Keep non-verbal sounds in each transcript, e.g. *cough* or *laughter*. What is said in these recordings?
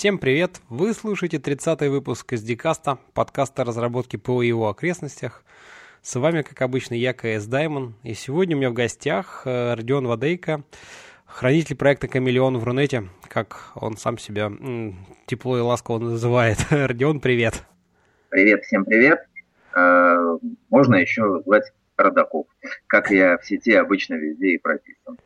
Всем привет! Вы слушаете 30-й выпуск из Дикаста, подкаста разработки по его окрестностях. С вами, как обычно, я, КС Даймон, и сегодня у меня в гостях э, Родион Вадейко, хранитель проекта «Камелеон» в Рунете, как он сам себя тепло и ласково называет. *laughs* Родион, привет! Привет, всем привет! Э, можно еще звать Родаков, как я в сети обычно везде и прописан.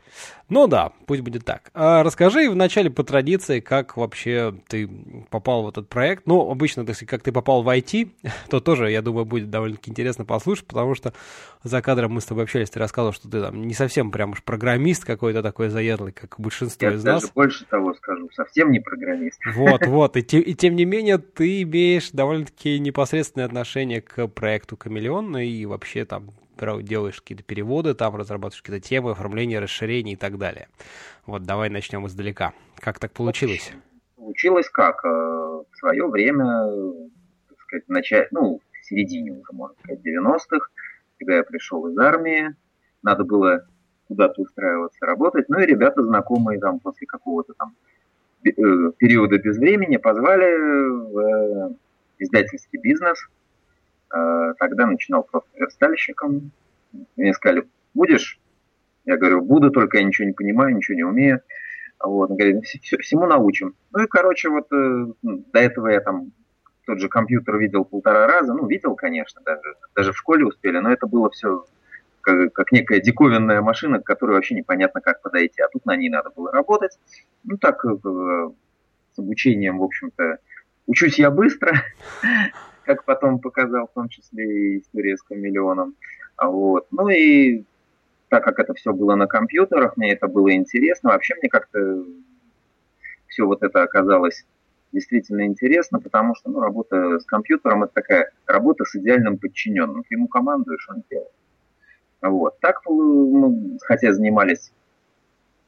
Ну да, пусть будет так. А расскажи вначале по традиции, как вообще ты попал в этот проект. Ну, обычно, если как ты попал в IT, *laughs* то тоже, я думаю, будет довольно-таки интересно послушать, потому что за кадром мы с тобой общались, ты рассказывал, что ты там не совсем прям уж программист какой-то такой заядлый, как большинство я из нас. Я даже больше того скажу, совсем не программист. Вот, *laughs* вот, и, те, и тем не менее ты имеешь довольно-таки непосредственное отношение к проекту Камелеон, ну и вообще там делаешь какие-то переводы, там разрабатываешь какие-то темы, оформление, расширение и так далее. Вот давай начнем издалека. Как так получилось? Получилось как? Э, в свое время, так сказать, в ну, в середине уже, можно сказать, 90-х, когда я пришел из армии, надо было куда-то устраиваться, работать. Ну и ребята знакомые там после какого-то там э, периода без времени позвали в э, издательский бизнес – тогда начинал просто верстальщиком. Мне сказали, будешь? Я говорю, буду, только я ничего не понимаю, ничего не умею. Вот, он говорит, всему научим. Ну и, короче, вот э, до этого я там тот же компьютер видел полтора раза. Ну, видел, конечно, даже, даже в школе успели, но это было все как, как некая диковинная машина, к которой вообще непонятно, как подойти. А тут на ней надо было работать. Ну, так, э, с обучением, в общем-то, учусь я быстро *laughs* как потом показал, в том числе и история с хамелеоном. А вот. Ну и так как это все было на компьютерах, мне это было интересно. Вообще мне как-то все вот это оказалось действительно интересно, потому что ну, работа с компьютером это такая работа с идеальным подчиненным. Ты ему командуешь, он делает. Вот. Так мы, хотя занимались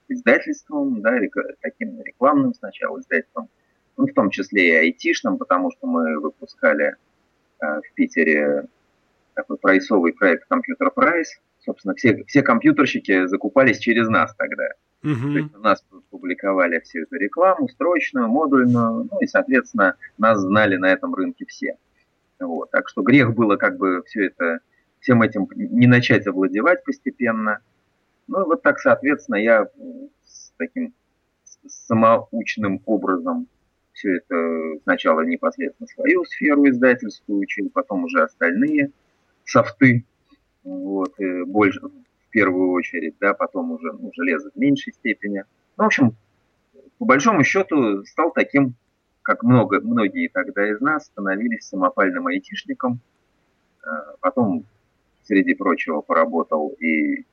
издательством, да, таким рекламным сначала издательством, ну, в том числе и айтишным, потому что мы выпускали в Питере такой прайсовый проект Computer Price. Собственно, все, все компьютерщики закупались через нас тогда. Uh-huh. То есть у нас публиковали всю эту рекламу, строчную, модульную, ну и, соответственно, нас знали на этом рынке все. Вот. Так что грех было как бы все это, всем этим не начать овладевать постепенно. Ну и вот так, соответственно, я с таким самоучным образом все это сначала непосредственно свою сферу издательскую учил, потом уже остальные софты, вот, больше, в первую очередь, да, потом уже ну, железо в меньшей степени. Ну, в общем, по большому счету стал таким, как много, многие тогда из нас становились самопальным айтишником. А, потом, среди прочего, поработал и,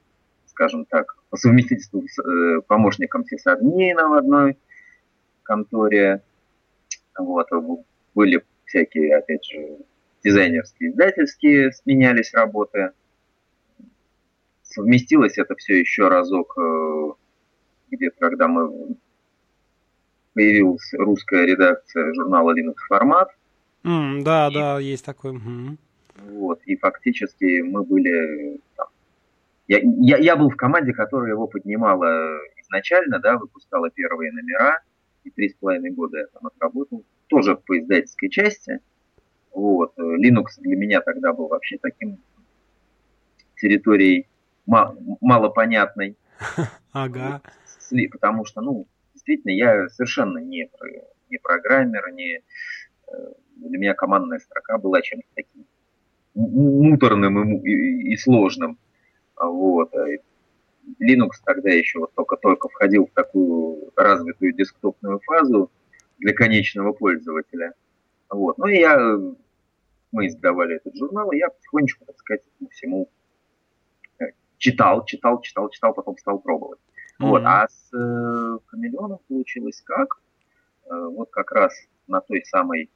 скажем так, по совместительству с э, помощником сисадмина в одной конторе, вот, были всякие, опять же, дизайнерские, издательские сменялись работы. Совместилось это все еще разок э, где-то, когда мы появилась русская редакция журнала Linux Формат. Mm, да, и, да, есть такой. Mm. Вот, и фактически мы были там, я, я, я был в команде, которая его поднимала изначально, да, выпускала первые номера, и три с половиной года я там отработал, тоже по издательской части. Вот. Linux для меня тогда был вообще таким территорией малопонятной. *laughs* Ага. Потому что, ну, действительно, я совершенно не, не программер, не... Э, для меня командная строка была чем-то таким муторным и, и, и сложным. Вот. Linux тогда еще вот только-только входил в такую развитую десктопную фазу для конечного пользователя. Вот. Ну и я, мы издавали этот журнал, и я потихонечку, так сказать, по всему э, читал, читал, читал, читал, потом стал пробовать. Mm-hmm. Вот. А с э, Хамелеоном получилось как? Э, вот как раз на той самой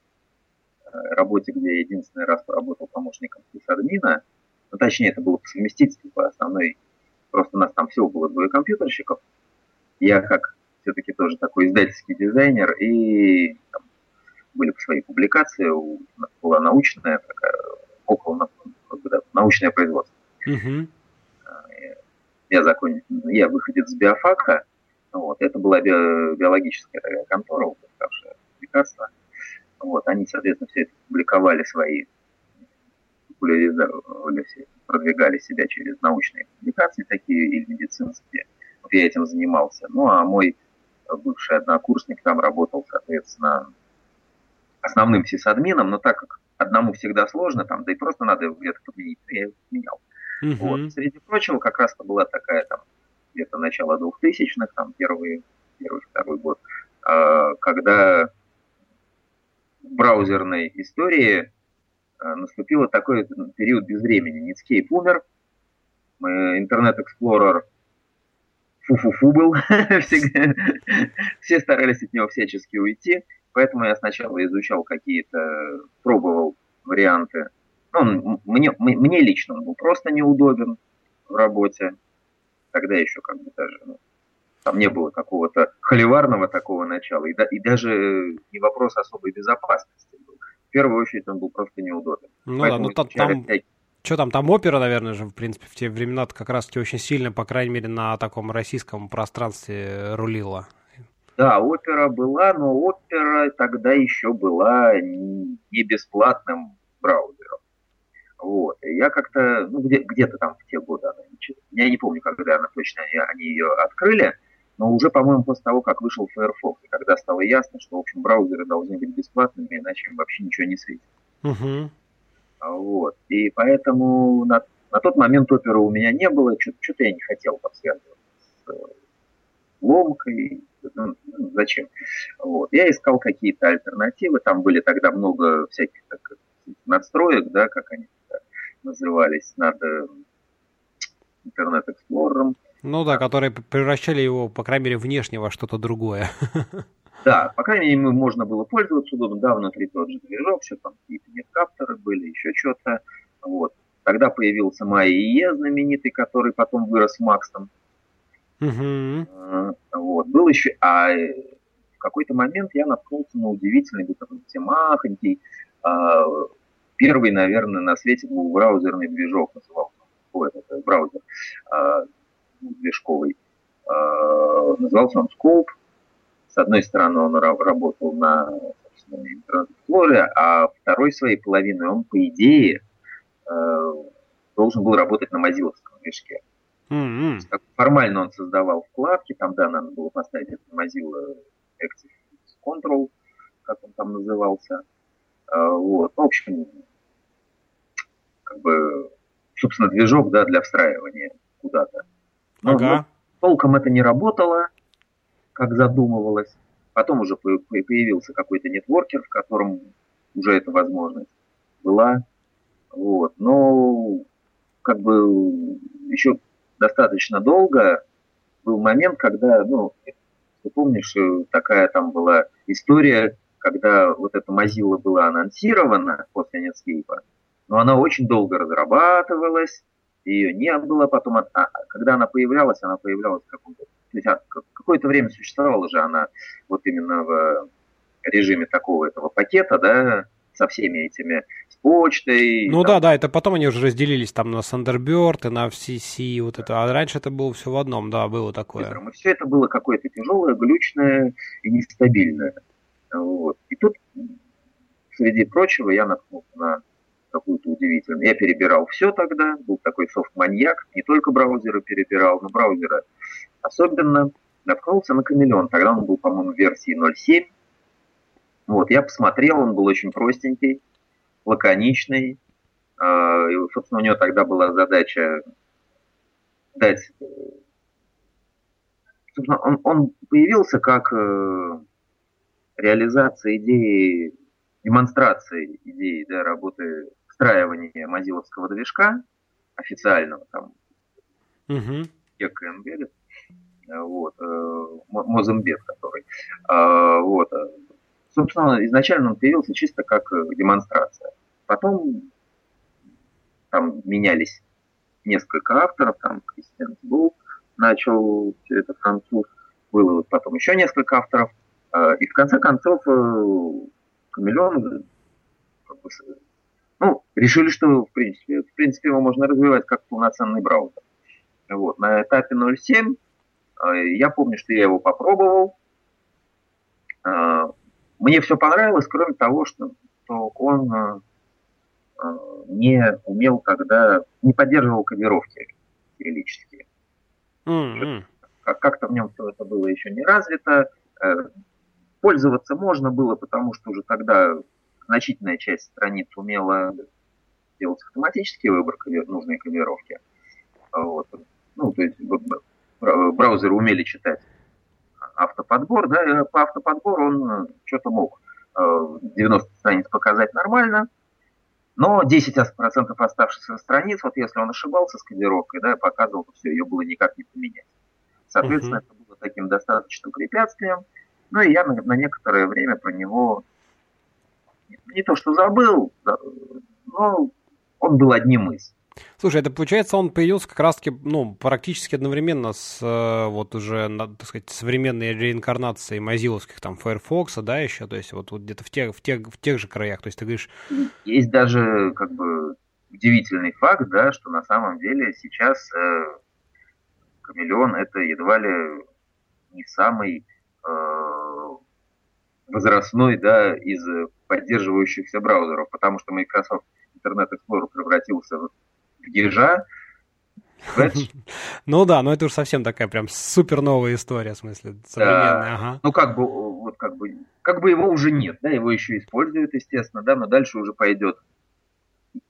э, работе, где я единственный раз поработал помощником сисадмина, ну, точнее, это было по совместительству по основной Просто у нас там всего было двое компьютерщиков. Я как все-таки тоже такой издательский дизайнер, и там, были свои публикации, у нас была научная такая, около да, научное производство. Угу. Я, закон... я выходец с биофака, вот, это была био... биологическая такая контора, выпускавшая лекарства. Вот, они, соответственно, все это публиковали свои, популяризовали, продвигали себя через научные публикации такие или медицинские. Вот я этим занимался. Ну, а мой бывший однокурсник там работал, соответственно, основным сисадмином, но так как одному всегда сложно, там, да и просто надо его где-то подменить, я его менял. Угу. Вот. Среди прочего, как раз-то была такая там где-то начало 2000-х, там первый, первый, второй год, а, когда в браузерной истории наступил такой период безвремени. Netscape умер, Explorer фу-фу-фу был, *laughs* все старались от него всячески уйти, поэтому я сначала изучал какие-то, пробовал варианты. Ну, мне, мне лично он был просто неудобен в работе, тогда еще как бы даже ну, там не было какого-то холиварного такого начала, и, да, и даже не вопрос особой безопасности был. Первую очередь он был просто неудобен. Ну Поэтому да, ну там, что там, там опера, наверное же, в принципе, в те времена как раз-таки очень сильно, по крайней мере, на таком российском пространстве рулила. Да, опера была, но опера тогда еще была не бесплатным браузером. Вот. И я как-то, ну, где, где-то там в те годы, она, я не помню, когда она точно, они ее открыли, но уже, по-моему, после того, как вышел Firefox, и когда стало ясно, что, в общем, браузеры должны быть бесплатными, иначе им вообще ничего не светит. Угу. Вот. И поэтому на, на тот момент опера у меня не было, что-то я не хотел подсвязываться с э, ломкой. Ну, ну, зачем? Вот. Я искал какие-то альтернативы, там были тогда много всяких так, надстроек, да, как они назывались, над э, интернет-эксплорером. Ну да, которые превращали его, по крайней мере, внешне во что-то другое. *laughs* Да, по крайней мере, можно было пользоваться удобно, да, внутри тот же движок, все там какие-то неткапторы были, еще что-то. Вот. Тогда появился MyIE знаменитый, который потом вырос в Макстом. Угу. Вот. Был еще, а э, в какой-то момент я наткнулся на удивительный, такой махонький, а, первый, наверное, на свете был браузерный движок, назывался, ой, это браузер движковый. А, назывался он Scope, с одной стороны, он работал на интернет-эксплоре, а второй своей половиной он, по идее, э, должен был работать на мазиловском движке. Mm-hmm. Формально он создавал вкладки, там, да, надо было поставить это Mozilla Active Control, как он там назывался. Э, вот. В общем, как бы, собственно, движок, да, для встраивания куда-то. Ага. но толком это не работало, как задумывалось. Потом уже появился какой-то нетворкер, в котором уже эта возможность была. Вот. Но как бы еще достаточно долго был момент, когда, ну, ты помнишь, такая там была история, когда вот эта Mozilla была анонсирована после Netscape, но она очень долго разрабатывалась, ее не было потом, а, а когда она появлялась, она появлялась в каком-то а какое-то время существовала же она вот именно в режиме такого этого пакета, да, со всеми этими, с почтой. Ну там. да, да, это потом они уже разделились там на Thunderbird и на FCC, вот это, а раньше это было все в одном, да, было такое. И все это было какое-то тяжелое, глючное и нестабильное. Вот. И тут, среди прочего, я наткнулся на какую-то удивительную. Я перебирал все тогда, был такой софт-маньяк, не только браузеры перебирал, но браузеры особенно наткнулся на Камелеон. Тогда он был, по-моему, версии 0.7. Вот, я посмотрел, он был очень простенький, лаконичный. А, и, собственно, у него тогда была задача дать... Собственно, он, он появился как э, реализация идеи, демонстрации идеи да, работы встраивания мазиловского движка официального, там, угу. Embedded вот, э, Мозамбет, который. А, вот. Собственно, изначально он появился чисто как э, демонстрация. Потом там менялись несколько авторов, там Кристиан Бул начал все это француз, было вот потом еще несколько авторов, а, и в конце концов э, Камелеон ну, решили, что в принципе, в принципе его можно развивать как полноценный браузер. Вот. На этапе 0.7 а, я помню, что я его попробовал. А, мне все понравилось, кроме того, что, что он э не умел тогда, не поддерживал кодировки кириллические. Mm-hmm. Как-то в нем все это было еще не развито. Э, пользоваться можно было, потому что уже тогда значительная часть страниц умела делать автоматический выбор нужной кодировки. Вот. Ну, то есть браузеры умели читать автоподбор, да, и по автоподбору он э, что-то мог 90 э, страниц показать нормально, но 10% оставшихся страниц, вот если он ошибался с кодировкой, да, показывал, то все, ее было никак не поменять. Соответственно, uh-huh. это было таким достаточным препятствием. Ну и я на, на некоторое время про него не то что забыл, но он был одним из. Слушай, это получается, он появился как раз-таки, ну, практически одновременно с э, вот уже, так сказать, современной реинкарнацией мазиловских там Firefox, да, еще, то есть вот, вот где-то в тех, в, тех, в тех же краях, то есть ты говоришь... Есть даже, как бы, удивительный факт, да, что на самом деле сейчас э, Камелеон это едва ли не самый э, возрастной, да, из поддерживающихся браузеров, потому что Microsoft Internet Explorer превратился в ежа. *laughs* Ну да, но это уж совсем такая прям супер новая история, в смысле, современная. Ага. Ну как бы, вот как бы, как бы его уже нет, да, его еще используют, естественно, да, но дальше уже пойдет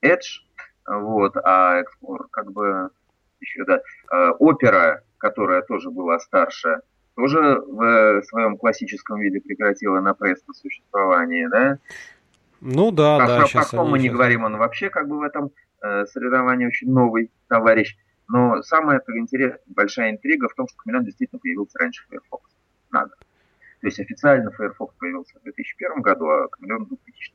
Edge, вот, а Explorer как бы еще, да, Opera, которая тоже была старше, тоже в своем классическом виде прекратила на престо существование, да? Ну да, про, да. Про, про мы не говорим, он вообще как бы в этом э, соревновании очень новый товарищ. Но самая интересная, большая интрига в том, что Камелеон действительно появился раньше Firefox. Надо. То есть официально Firefox появился в 2001 году, а Камелеон в 2000.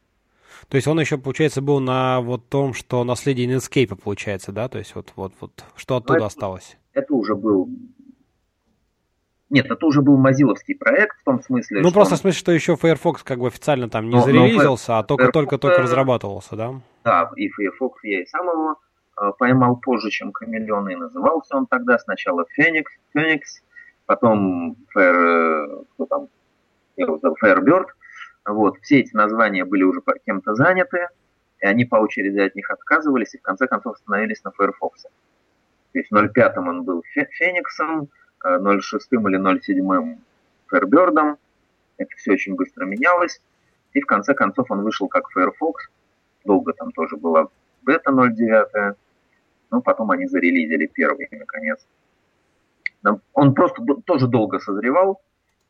То есть он еще, получается, был на вот том, что наследие Netscape, получается, да? То есть вот, вот, вот что оттуда это, осталось? Это уже был нет, это уже был мазиловский проект в том смысле. Ну, просто он... в смысле, что еще Firefox как бы официально там не но, зарелизился, но а только-только-только разрабатывался, да? Да, и Firefox я и сам его э, поймал позже, чем Хамелеон, и назывался он тогда сначала Phoenix, Phoenix потом Fair, кто там, Firebird. Вот, все эти названия были уже кем-то заняты, и они по очереди от них отказывались, и в конце концов становились на Firefox. То есть в 0.5 он был Фениксом, 0.6 или 0.7 Firebird. Это все очень быстро менялось. И в конце концов он вышел как Firefox. Долго там тоже была бета 0.9. Но потом они зарелизили первый, наконец. Он просто тоже долго созревал,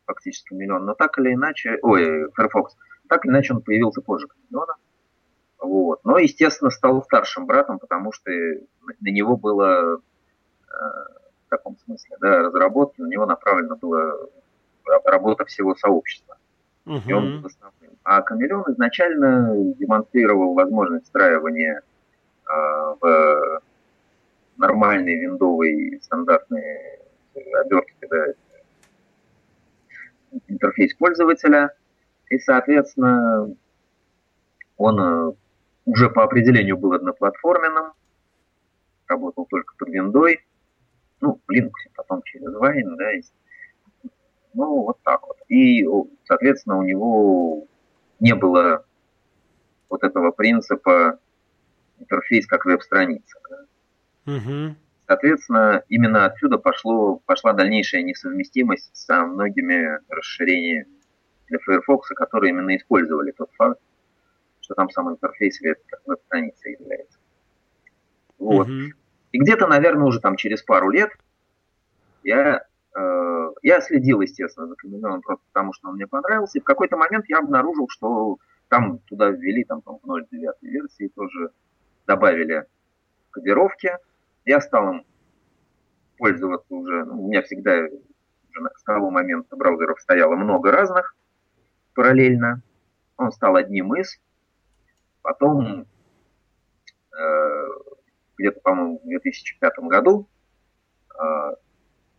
фактически миллион, но так или иначе, ой, Firefox, так или иначе он появился позже миллиона. Вот. Но, естественно, стал старшим братом, потому что на него было э, таком смысле, да, разработки, на него направлена была работа всего сообщества. Uh-huh. И он был основным. А Камелеон изначально демонстрировал возможность встраивания э, в нормальные виндовые стандартные обертки, да, интерфейс пользователя. И, соответственно, он э, уже по определению был одноплатформенным, работал только под виндой, ну, в Linux, потом через Wine, да, есть. Ну, вот так вот. И, соответственно, у него не было вот этого принципа интерфейс как веб-страница. Да. Угу. Соответственно, именно отсюда пошло, пошла дальнейшая несовместимость со многими расширениями для Firefox, которые именно использовали тот факт, что там сам интерфейс веб-страница является. Вот. Угу. И где-то, наверное, уже там через пару лет я, э, я следил, естественно, за Камелеоном просто потому, что он мне понравился. И в какой-то момент я обнаружил, что там туда ввели, там, там в 0.9 версии тоже добавили кодировки. Я стал им пользоваться уже, ну, у меня всегда уже с того момента браузеров стояло много разных параллельно. Он стал одним из. Потом э, где-то, по-моему, в 2005 году. А,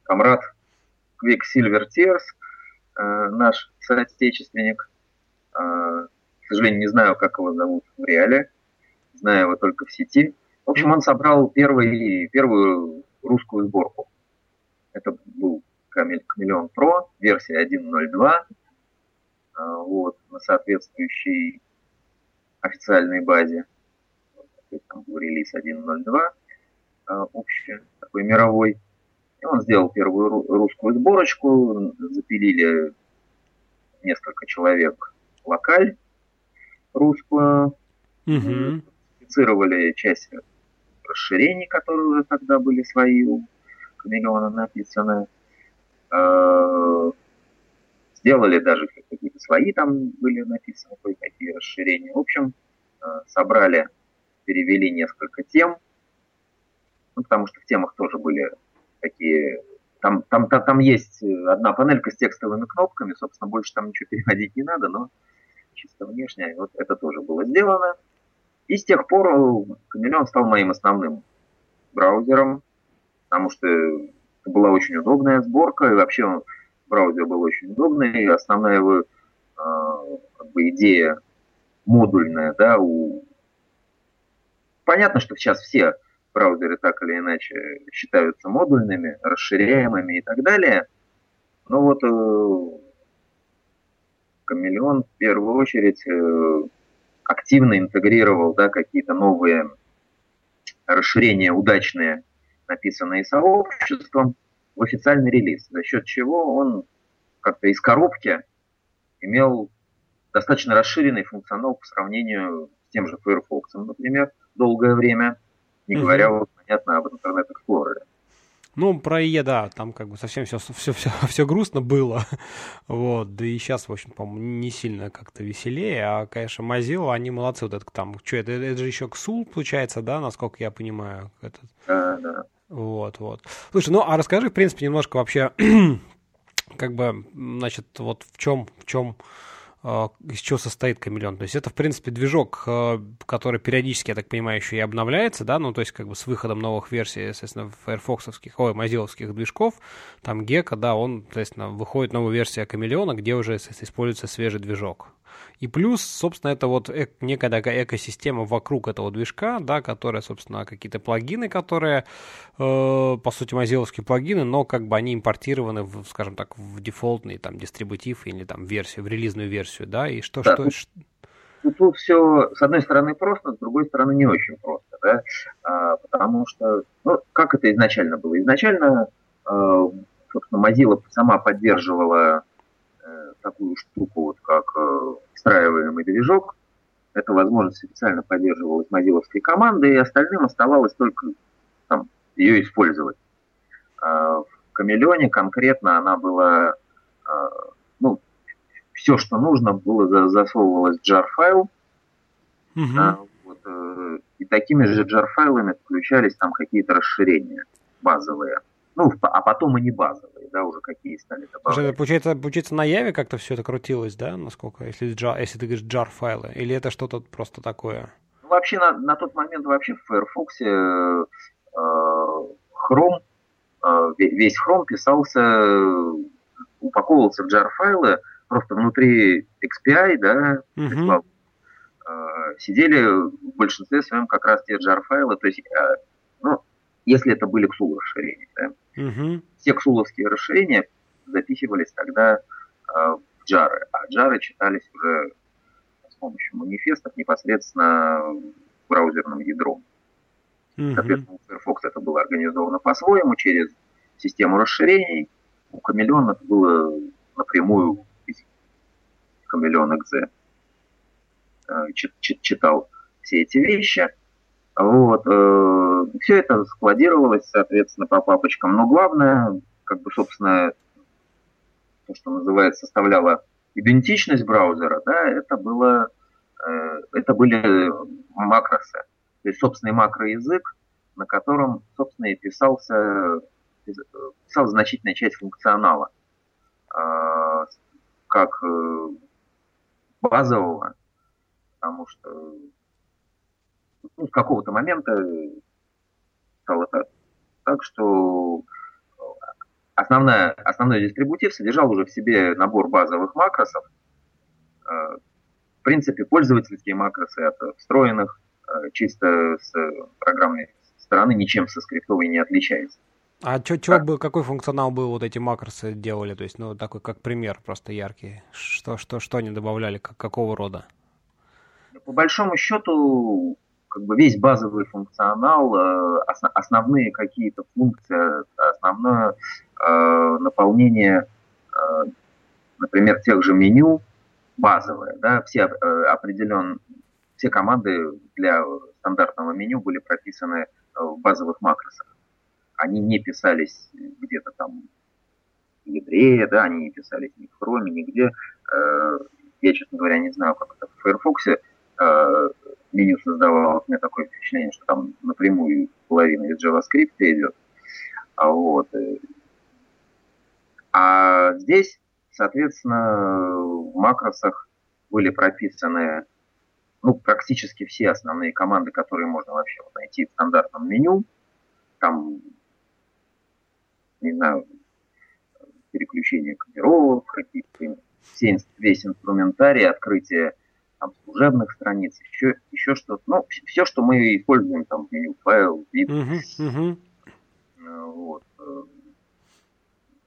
комрад Quicksilver Tears, а, наш соотечественник, а, к сожалению, не знаю, как его зовут в реале, знаю его только в сети. В общем, он собрал первый, первую русскую сборку. Это был Chameleon Pro, версия 1.02. вот, на соответствующей официальной базе. Там был релиз 1.02 общий, такой мировой. И он сделал первую русскую сборочку, запилили несколько человек локаль русскую, угу. специфицировали часть расширений, которые уже тогда были свои у Камелеона написаны. А, сделали даже какие-то свои там были написаны, кое-какие расширения. В общем, а, собрали, перевели несколько тем, ну, потому что в темах тоже были такие... Там, там, там, там есть одна панелька с текстовыми кнопками, собственно, больше там ничего переводить не надо, но чисто внешне вот это тоже было сделано. И с тех пор Chameleon стал моим основным браузером, потому что это была очень удобная сборка, и вообще браузер был очень удобный, и основная его э, как бы идея модульная, да, у... Понятно, что сейчас все браузеры так или иначе считаются модульными, расширяемыми и так далее, но вот э, Камелеон в первую очередь э, активно интегрировал да, какие-то новые расширения удачные, написанные сообществом, в официальный релиз, за счет чего он как-то из коробки имел достаточно расширенный функционал по сравнению тем же Firefox, например, долгое время, не говоря, mm-hmm. понятно, об Internet Explorer. Ну, про ИЕ, да, там как бы совсем все, все, все, *laughs* все грустно было. *laughs* вот, да и сейчас, в общем, по-моему, не сильно как-то веселее. А, конечно, Mozilla, они молодцы. Вот это там, что, это, это же еще КСУЛ, получается, да, насколько я понимаю? Этот... Да, да. Вот, вот. Слушай, ну, а расскажи, в принципе, немножко вообще, *clears throat* как бы, значит, вот в чем, в чем из чего состоит Камелеон. То есть это, в принципе, движок, а, который периодически, я так понимаю, еще и обновляется, да, ну, то есть как бы с выходом новых версий, естественно, фаерфоксовских, ой, мозиловских движков, там Гека, да, он, естественно, выходит новая версия Камелеона, где уже, естественно, используется свежий движок. И плюс, собственно, это вот эк, некая такая экосистема вокруг этого движка, да, которая, собственно, какие-то плагины, которые, э, по сути, мозиловские плагины, но как бы они импортированы, в, скажем так, в дефолтный там дистрибутив или там версию, в релизную версию, да, и что, да, что, тут, тут, все, с одной стороны, просто, с другой стороны, не очень просто, да, а, потому что, ну, как это изначально было? Изначально, э, собственно, Mozilla сама поддерживала э, такую штуку, вот как э, встраиваемый движок. Эта возможность официально поддерживалась мозиловской командой, и остальным оставалось только там, ее использовать. А в Камелеоне конкретно она была, а, ну, все, что нужно было, засовывалось в jar-файл, угу. вот, э, и такими же jar-файлами включались там какие-то расширения базовые. Ну, а потом и не базовые, да, уже какие стали добавлять. Уже, получается, получается, на Яве как-то все это крутилось, да, насколько, если, jar, если ты говоришь jar файлы, или это что-то просто такое? Ну, вообще, на, на тот момент вообще в Firefox э, э, Chrome, э, весь Chrome писался, упаковывался в jar файлы, просто внутри XPI, да, э, сидели в большинстве своем как раз те jar файлы, то есть, э, ну, если это были XUL расширения, да, Угу. Все ксуловские расширения записывались тогда э, в джары, а джары читались уже с помощью манифестов непосредственно браузерным ядром. Угу. Соответственно, у Firefox это было организовано по-своему через систему расширений. У Chameleon это было напрямую из Chameleon .exe. Э, читал все эти вещи. Вот. Э, Все это складировалось, соответственно, по папочкам. Но главное, как бы, собственно, то, что называется, составляло идентичность браузера, да, это было, э, это были макросы. То есть собственный макроязык, на котором, собственно, и писался, писал значительная часть функционала, а, как э, базового, потому что ну, с какого-то момента стало так, так что основная, основной дистрибутив содержал уже в себе набор базовых макросов. Э, в принципе, пользовательские макросы от встроенных э, чисто с программной стороны ничем со скриптовой не отличаются. А чё, чё был, какой функционал был вот эти макросы делали? То есть, ну, такой как пример просто яркий. Что, что, что они добавляли, как, какого рода? По большому счету, как бы весь базовый функционал, э, основные какие-то функции, основное э, наполнение, э, например, тех же меню, базовое, да, все определен, все команды для стандартного меню были прописаны в базовых макросах они не писались где-то там в ядре, да, они не писались ни в Chrome, нигде. Я, честно говоря, не знаю, как это в Firefox э, меню создавалось. У меня такое впечатление, что там напрямую половина из JavaScript идет. А вот. Э, а здесь, соответственно, в макросах были прописаны ну, практически все основные команды, которые можно вообще вот найти в стандартном меню. Там не знаю, переключение кодировок, какие-то весь инструментарий, открытие там, служебных страниц, еще, еще что-то. Ну, все, что мы используем, там, меню файл, вид, uh-huh, uh-huh. Вот. Э,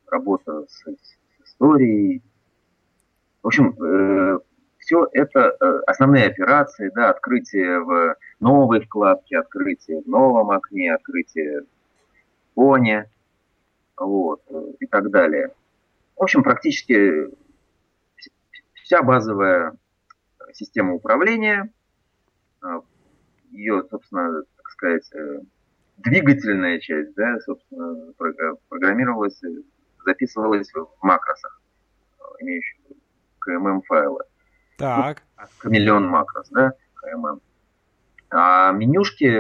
работа с, с историей. В общем, э, все это э, основные операции, да, открытие в новой вкладке, открытие в новом окне, открытие в фоне, вот, и так далее. В общем, практически вся базовая система управления, а, ее, собственно, так сказать, э, двигательная часть, да, собственно, программировалась, записывалась в макросах, имеющих KMM файлы. Так. Ну, миллион макрос, да, KMM. А менюшки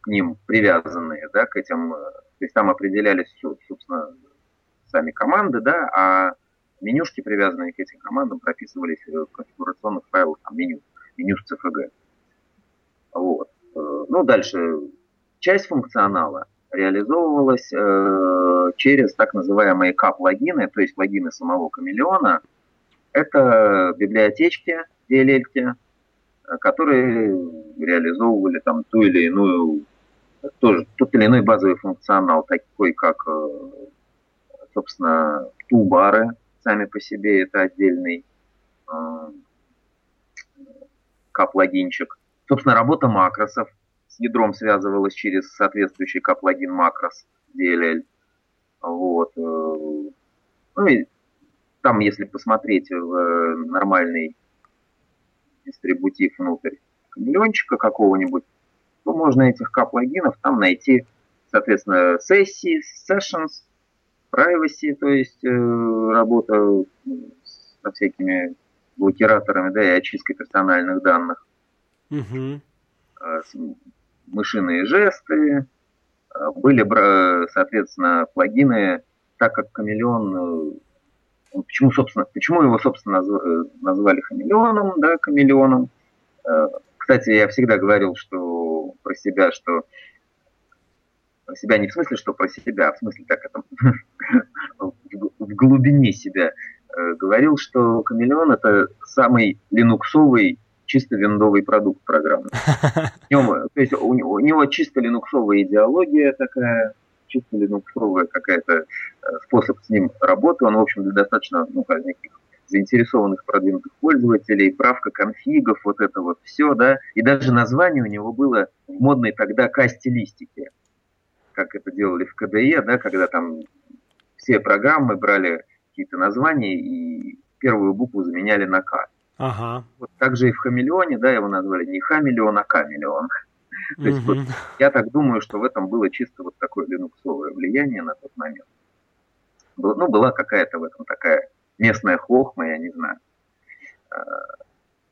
к ним привязанные, да, к этим э, то есть там определялись, собственно, сами команды, да, а менюшки, привязанные к этим командам, прописывались в конфигурационных файлах, там, меню, меню с CFG. Вот. Э, ну, дальше. Часть функционала реализовывалась э, через так называемые кап-логины, то есть логины самого камелеона. Это библиотечки DLL, э, которые реализовывали там ту или иную тоже тот или иной базовый функционал, такой как, э, собственно, тулбары сами по себе, это отдельный э. Собственно, работа макросов с ядром связывалась через соответствующий кап-логин макрос DLL. Вот. Э, ну и там, если посмотреть в нормальный дистрибутив внутрь камелеончика какого-нибудь, то можно этих кап-логинов там найти, соответственно, сессии, sessions, privacy, то есть э, работа со всякими блокираторами, да, и очисткой персональных данных. Угу. Мышиные жесты. А, были, соответственно, плагины, так как хамелеон э, почему, собственно, почему его, собственно, э, назвали хамелеоном, да, камелеоном. Кстати, я всегда говорил, что про себя, что про себя не в смысле, что про себя, а в смысле так это *laughs* в глубине себя э, говорил, что Камелеон это самый линуксовый чисто виндовый продукт программы. *laughs* то есть у него, у него чисто линуксовая идеология такая, чисто линуксовая какая-то э, способ с ним работы. Он, в общем, для достаточно ну, таких заинтересованных продвинутых пользователей, правка конфигов, вот это вот все, да, и даже название у него было в модной тогда К-стилистике, как это делали в КДЕ, да, когда там все программы брали какие-то названия и первую букву заменяли на К. Ага. Вот так же и в Хамелеоне, да, его назвали не Хамелеон, а Камелеон. То есть вот, я так думаю, что в этом было чисто вот такое линуксовое влияние на тот момент. Ну, была какая-то в этом такая местная хохма, я не знаю. А,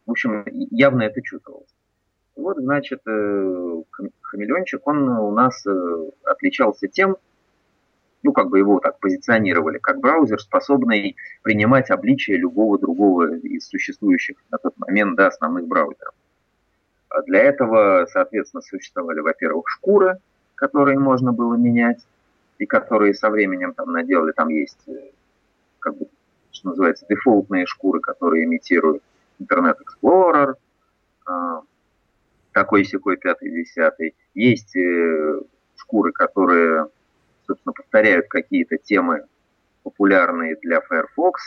в общем, явно это чувствовалось. Вот, значит, э, хамелеончик, он у нас э, отличался тем, ну, как бы его так позиционировали, как браузер, способный принимать обличие любого другого из существующих на тот момент да, основных браузеров. А для этого, соответственно, существовали, во-первых, шкуры, которые можно было менять, и которые со временем там наделали, там есть э, как бы что называется, дефолтные шкуры, которые имитируют Internet Explorer, а, такой секой пятый, десятый. Есть э, шкуры, которые, собственно, повторяют какие-то темы, популярные для Firefox.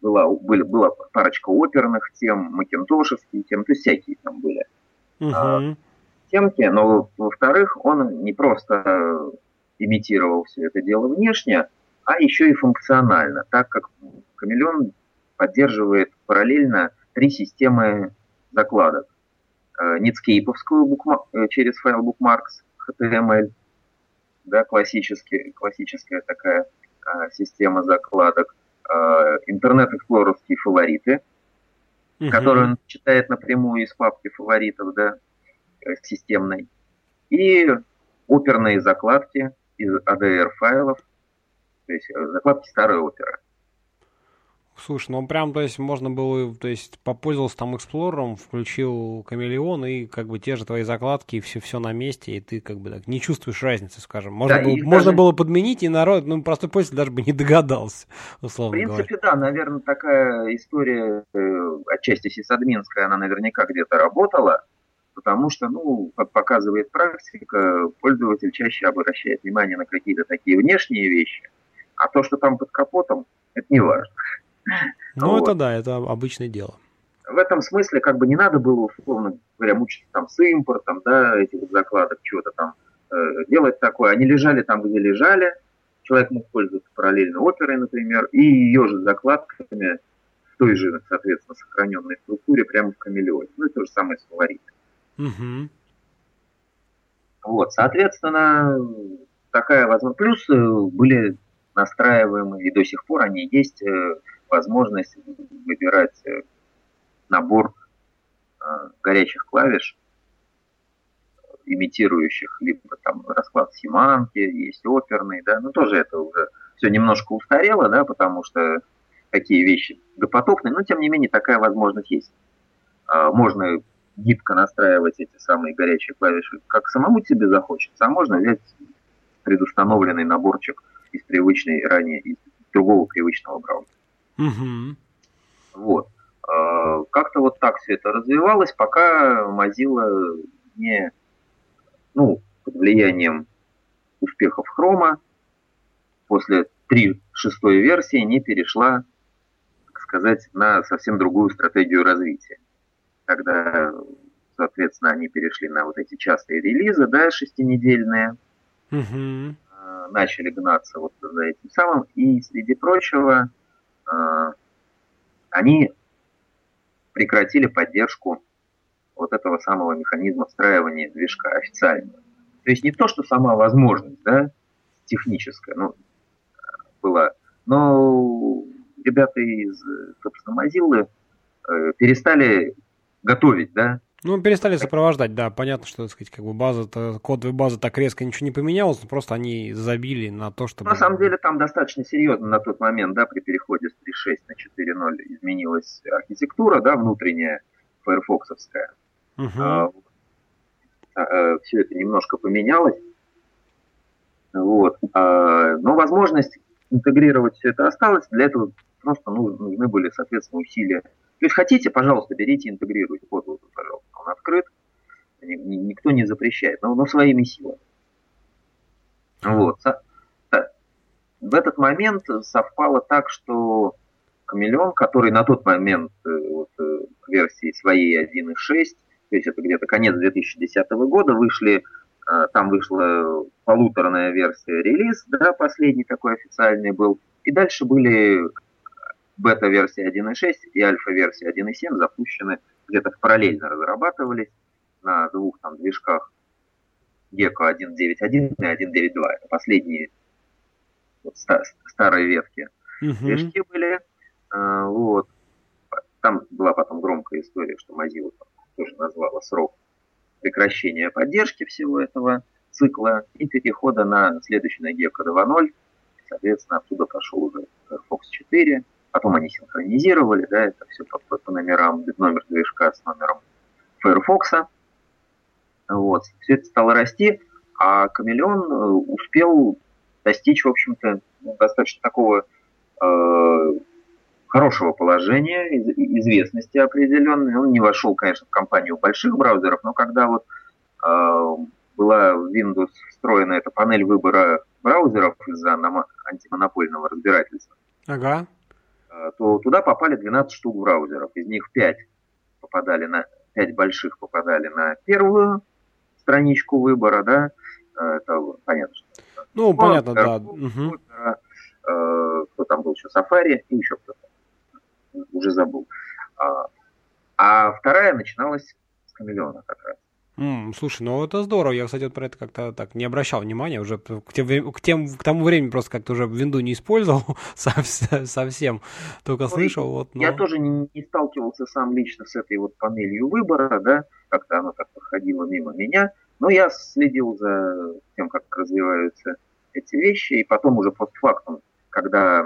Была, были, была парочка оперных тем, макинтошевские темы, то есть всякие там были. Uh-huh. темки, но во-вторых, он не просто имитировал все это дело внешне, а еще и функционально, так как Хамелеон поддерживает параллельно три системы закладок. Нетскейповскую букма... через файл bookmarks HTML, да, классический, классическая такая а, система закладок, а, интернет-эксплоровские фавориты, угу. которые он читает напрямую из папки фаворитов, да, э, системной, и оперные закладки из ADR файлов, то есть э, закладки старой оперы. Слушай, ну прям, то есть можно было, то есть попользовался там эксплорером, включил камелеон и как бы те же твои закладки, и все, все на месте, и ты как бы так не чувствуешь разницы, скажем. Можно, да, было, даже... можно было подменить, и народ, ну простой пользователь даже бы не догадался, *laughs* условно говоря. В принципе, говоря. да, наверное, такая история, э, отчасти сисадминская, она наверняка где-то работала, потому что, ну, как показывает практика, пользователь чаще обращает внимание на какие-то такие внешние вещи, а то, что там под капотом, это не важно. Ну, вот. это да, это обычное дело. В этом смысле как бы не надо было, условно говоря, мучиться там с импортом, да, этих закладок, чего-то там э, делать такое. Они лежали там, где лежали. Человек мог пользоваться параллельно оперой, например, и ее же закладками в той же, соответственно, сохраненной структуре прямо в камелеоне. Ну, и то же самое с фаворитом. Угу. Вот, соответственно, такая возможность. Плюс э, были настраиваемые, и до сих пор они есть э, возможность выбирать э, набор э, горячих клавиш, имитирующих либо там расклад Симанки, есть оперный, да, но тоже это уже все немножко устарело, да, потому что такие вещи допотопные, но тем не менее такая возможность есть. А, можно гибко настраивать эти самые горячие клавиши, как самому тебе захочется, а можно взять предустановленный наборчик из привычной ранее, из другого привычного браузера. Угу. Вот. А, как-то вот так все это развивалось, пока Mozilla не, ну, под влиянием успехов Хрома после 3.6 версии не перешла, так сказать, на совсем другую стратегию развития. Когда, соответственно, они перешли на вот эти частые релизы, да, шестинедельные, угу. Начали гнаться вот за этим самым, и, среди прочего, а, они прекратили поддержку вот этого самого механизма встраивания движка официально. То есть не то, что сама возможность, да, техническая, ну, была, но ребята из, собственно, Mozilla э, перестали готовить, да, ну, перестали сопровождать, да. Понятно, что, так сказать, как бы база, -то, кодовая база так резко ничего не поменялась, просто они забили на то, чтобы... На самом деле там достаточно серьезно на тот момент, да, при переходе с 3.6 на 4.0 изменилась архитектура, да, внутренняя, файрфоксовская. Угу. А, а, все это немножко поменялось. Вот. А, но возможность интегрировать все это осталось. Для этого просто нужны были, соответственно, усилия. То есть хотите, пожалуйста, берите, интегрируйте код, пожалуйста он открыт, никто не запрещает, но, но своими силами. Вот. В этот момент совпало так, что Камелеон, который на тот момент э, вот, э, к версии своей 1.6, то есть это где-то конец 2010 года, вышли, э, там вышла полуторная версия релиз, да, последний такой официальный был, и дальше были бета-версия 1.6 и альфа-версия 1.7 запущены где-то параллельно разрабатывались на двух там движках Gecko 1.9.1 и 1.9.2. Это последние вот, старые ветки. Uh-huh. Движки были. А, вот. Там была потом громкая история, что Mozilla тоже назвала срок прекращения поддержки всего этого цикла и перехода на следующий на Gecko 2.0. Соответственно, оттуда пошел уже Firefox 4, Потом они синхронизировали, да, это все по, по номерам, номер движка с номером Firefox. Вот. Все это стало расти, а Камелеон э, успел достичь, в общем-то, ну, достаточно такого э, хорошего положения, из, известности определенной. Он не вошел, конечно, в компанию больших браузеров, но когда вот э, была в Windows встроена эта панель выбора браузеров из-за антимонопольного разбирательства, ага. Э, то туда попали 12 штук браузеров. Из них 5 попадали на 5 больших попадали на первую страничку выбора, да, э, это понятно, что ну, Форд, понятно, да. Угу. Э, кто там был еще, Safari и еще кто-то. Уже забыл. А, а вторая начиналась с Камелеона как раз. Mm, слушай, ну это здорово. Я, кстати, вот про это как-то так не обращал внимания. Уже к, тем, к, тем, к тому времени просто как-то уже винду не использовал *laughs* совсем. Только ну, слышал. Вот, но... Я тоже не, не сталкивался сам лично с этой вот панелью выбора, да, как-то она так проходила мимо меня. Но я следил за тем, как развиваются эти вещи, и потом уже постфактум, когда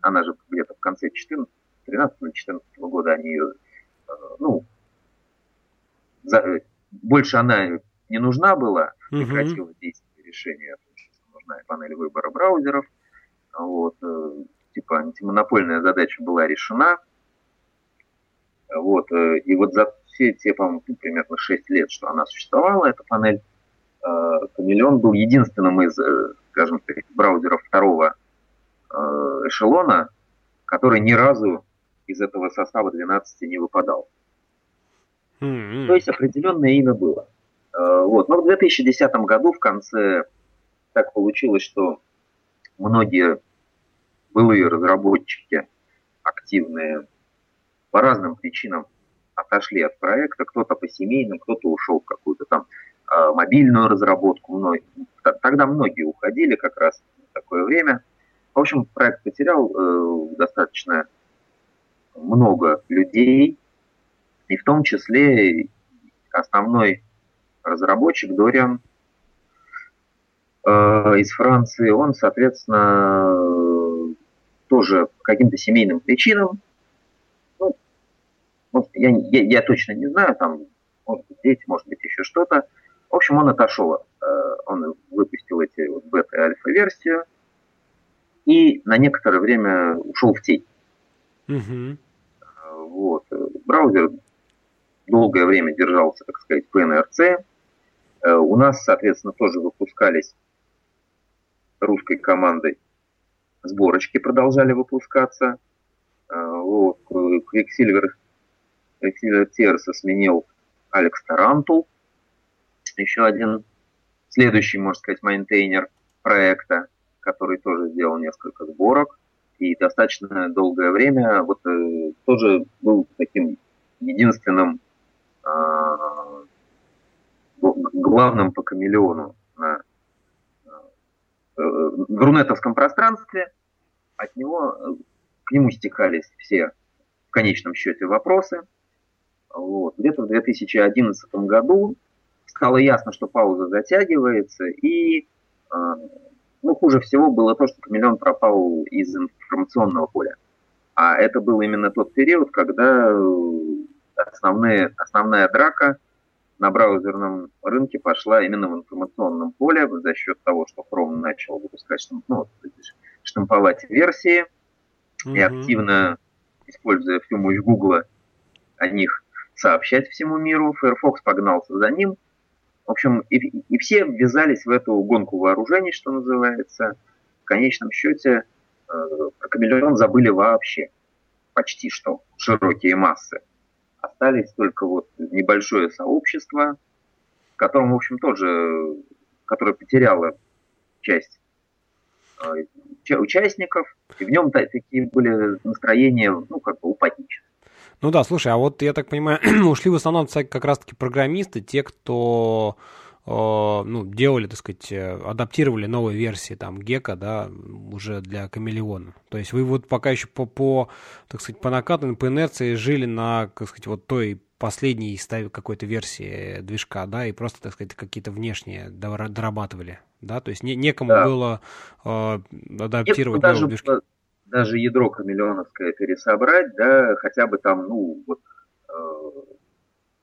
она же где-то в конце 14, 13 14 года они ее, э, ну, за, больше она не нужна была, прекратила uh-huh. действие решения, нужна панель выбора браузеров. Вот, э, типа антимонопольная задача была решена. Вот, э, и вот за все те, по-моему, ну, примерно 6 лет, что она существовала, эта панель, Камелеон был единственным из, э, скажем так, браузеров второго эшелона, который ни разу из этого состава 12 не выпадал. Mm-hmm. То есть определенное имя было. Э, вот. Но в 2010 году в конце так получилось, что многие былые разработчики активные по разным причинам отошли от проекта, кто-то по семейным, кто-то ушел в какую-то там э, мобильную разработку. Тогда многие уходили как раз в такое время. В общем, проект потерял э, достаточно много людей, и в том числе основной разработчик Дориан э, из Франции, он, соответственно, тоже по каким-то семейным причинам, ну, я, я, я точно не знаю, там, может быть, дети, может быть, еще что-то. В общем, он отошел, э, он выпустил эти вот бета и альфа-версию и на некоторое время ушел в тень. Угу. Вот. Браузер долгое время держался, так сказать, НРЦ. Э, у нас, соответственно, тоже выпускались русской командой сборочки продолжали выпускаться. Э, вот. Quicksilver, Quicksilver Tears сменил Алекс Тарантул, еще один следующий, можно сказать, maintainer проекта, который тоже сделал несколько сборок и достаточно долгое время вот э, тоже был таким единственным главным по камелеону на э, грунетовском пространстве. От него, к нему стекались все в конечном счете вопросы. Вот. Где-то в 2011 году стало ясно, что пауза затягивается, и ну, хуже всего было то, что Камелеон пропал из информационного поля. А это был именно тот период, когда основные, основная драка на браузерном рынке пошла именно в информационном поле за счет того, что Chrome начал выпускать ну, штамповать версии mm-hmm. и активно, используя всю мощь Гугла, о них сообщать всему миру. Firefox погнался за ним. В общем, и, и все ввязались в эту гонку вооружений, что называется. В конечном счете э, про Камелеон забыли вообще. Почти что широкие массы. Остались только вот небольшое сообщество, в котором, в общем, тоже, которое потеряло часть э, участников, и в нем такие были настроения, ну, как бы упадничные. Ну да, слушай, а вот я так понимаю, *clears throat* ушли в основном как раз-таки программисты, те, кто ну, делали, так сказать, э, адаптировали новые версии там Гека, да, уже для Камелеона. То есть вы вот пока еще по, по так сказать, по накатанной, по инерции жили на, так сказать, вот той последней какой-то версии движка, да, и просто, так сказать, какие-то внешние дорабатывали, да, то есть не, некому да. было э, адаптировать Нет, новые движки даже ядро камелеоновское пересобрать, да, хотя бы там, ну, вот, э,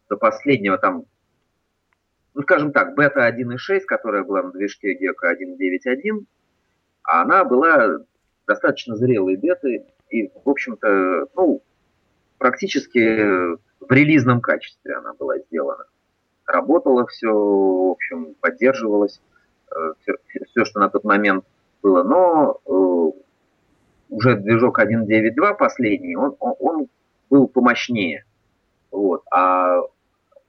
до последнего там, ну, скажем так, бета 1.6, которая была на движке Gecko 1.9.1, она была достаточно зрелой бетой и, в общем-то, ну, практически в релизном качестве она была сделана. работало все, в общем, поддерживалось все, все, что на тот момент было. Но уже движок 1.9.2 последний, он, он, он был помощнее. Вот. А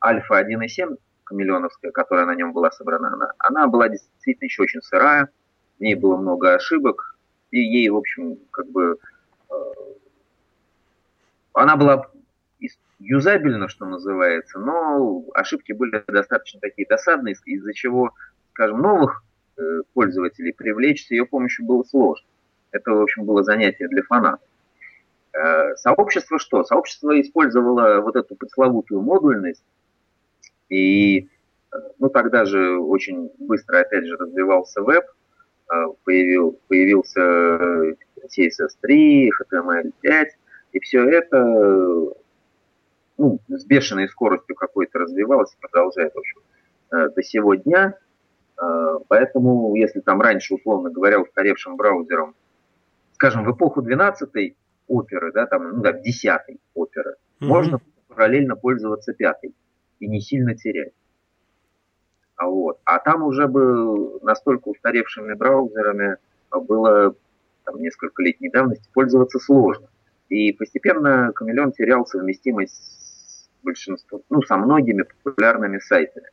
Альфа 1.7 камелеоновская, которая на нем была собрана, она, она была действительно еще очень сырая, в ней было много ошибок, и ей, в общем, как бы э, она была юзабельна, что называется, но ошибки были достаточно такие досадные, из-за чего, скажем, новых э, пользователей привлечь с ее помощью было сложно. Это, в общем, было занятие для фанатов. Э, сообщество что? Сообщество использовало вот эту пресловутую модульность, и э, ну, тогда же очень быстро, опять же, развивался веб, э, появил, появился CSS3, HTML5, и все это ну, с бешеной скоростью какой-то развивалось и продолжает, в общем, до сего дня. Поэтому, если там раньше, условно говоря, устаревшим браузером, скажем, в эпоху 12 оперы, да, там, ну да, десятой оперы, mm-hmm. можно параллельно пользоваться пятой и не сильно терять. А, вот. а там уже бы настолько устаревшими браузерами было там, несколько лет недавности пользоваться сложно. И постепенно Камелеон терял совместимость с большинством, ну, со многими популярными сайтами.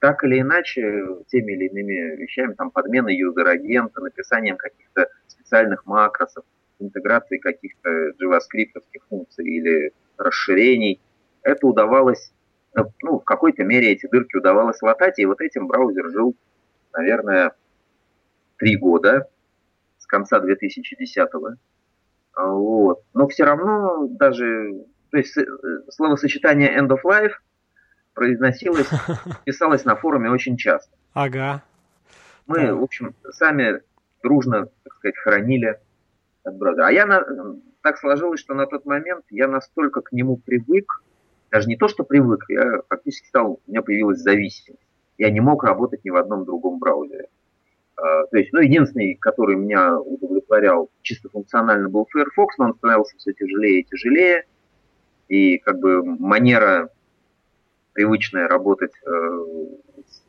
Так или иначе, теми или иными вещами, там, подмена юзер-агента, написанием каких-то специальных макросов, интеграции каких-то JavaScript функций или расширений. Это удавалось, ну, в какой-то мере эти дырки удавалось латать, и вот этим браузер жил, наверное, три года, с конца 2010-го. Вот. Но все равно даже, то есть э, словосочетание end of life произносилось, *laughs* писалось на форуме очень часто. Ага. Мы, в общем, сами дружно, так сказать, хранили от брата. А я на, так сложилось, что на тот момент я настолько к нему привык, даже не то, что привык, я фактически стал, у меня появилась зависимость. Я не мог работать ни в одном другом браузере. А, то есть, ну, единственный, который меня удовлетворял чисто функционально, был Firefox, но он становился все тяжелее и тяжелее. И как бы манера привычная работать э,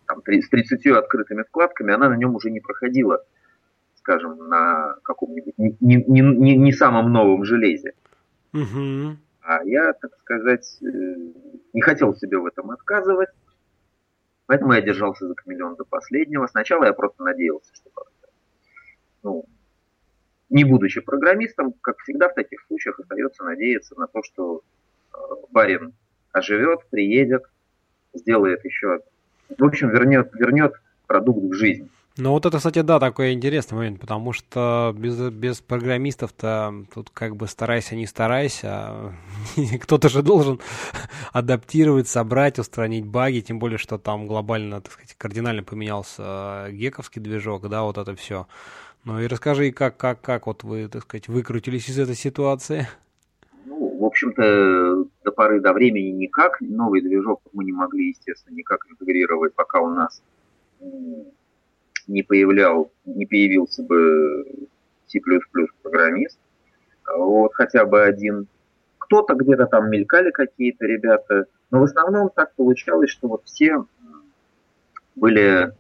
там, с 30 открытыми вкладками, она на нем уже не проходила скажем, на каком-нибудь не, не, не, не самом новом железе. Угу. А я, так сказать, э, не хотел себе в этом отказывать. Поэтому я держался за камелеон до последнего. Сначала я просто надеялся, что ну, не будучи программистом, как всегда в таких случаях остается надеяться на то, что э, барин оживет, приедет, сделает еще, в общем, вернет, вернет продукт в жизнь. Ну вот это, кстати, да, такой интересный момент, потому что без, без программистов-то тут как бы старайся, не старайся, *laughs* кто-то же должен адаптировать, собрать, устранить баги, тем более, что там глобально, так сказать, кардинально поменялся гековский движок, да, вот это все. Ну и расскажи, как, как, как вот вы, так сказать, выкрутились из этой ситуации? Ну, в общем-то, до поры до времени никак. Новый движок мы не могли, естественно, никак интегрировать, пока у нас не, появлял, не появился бы C++ программист, вот хотя бы один. Кто-то где-то там мелькали какие-то ребята, но в основном так получалось, что вот все были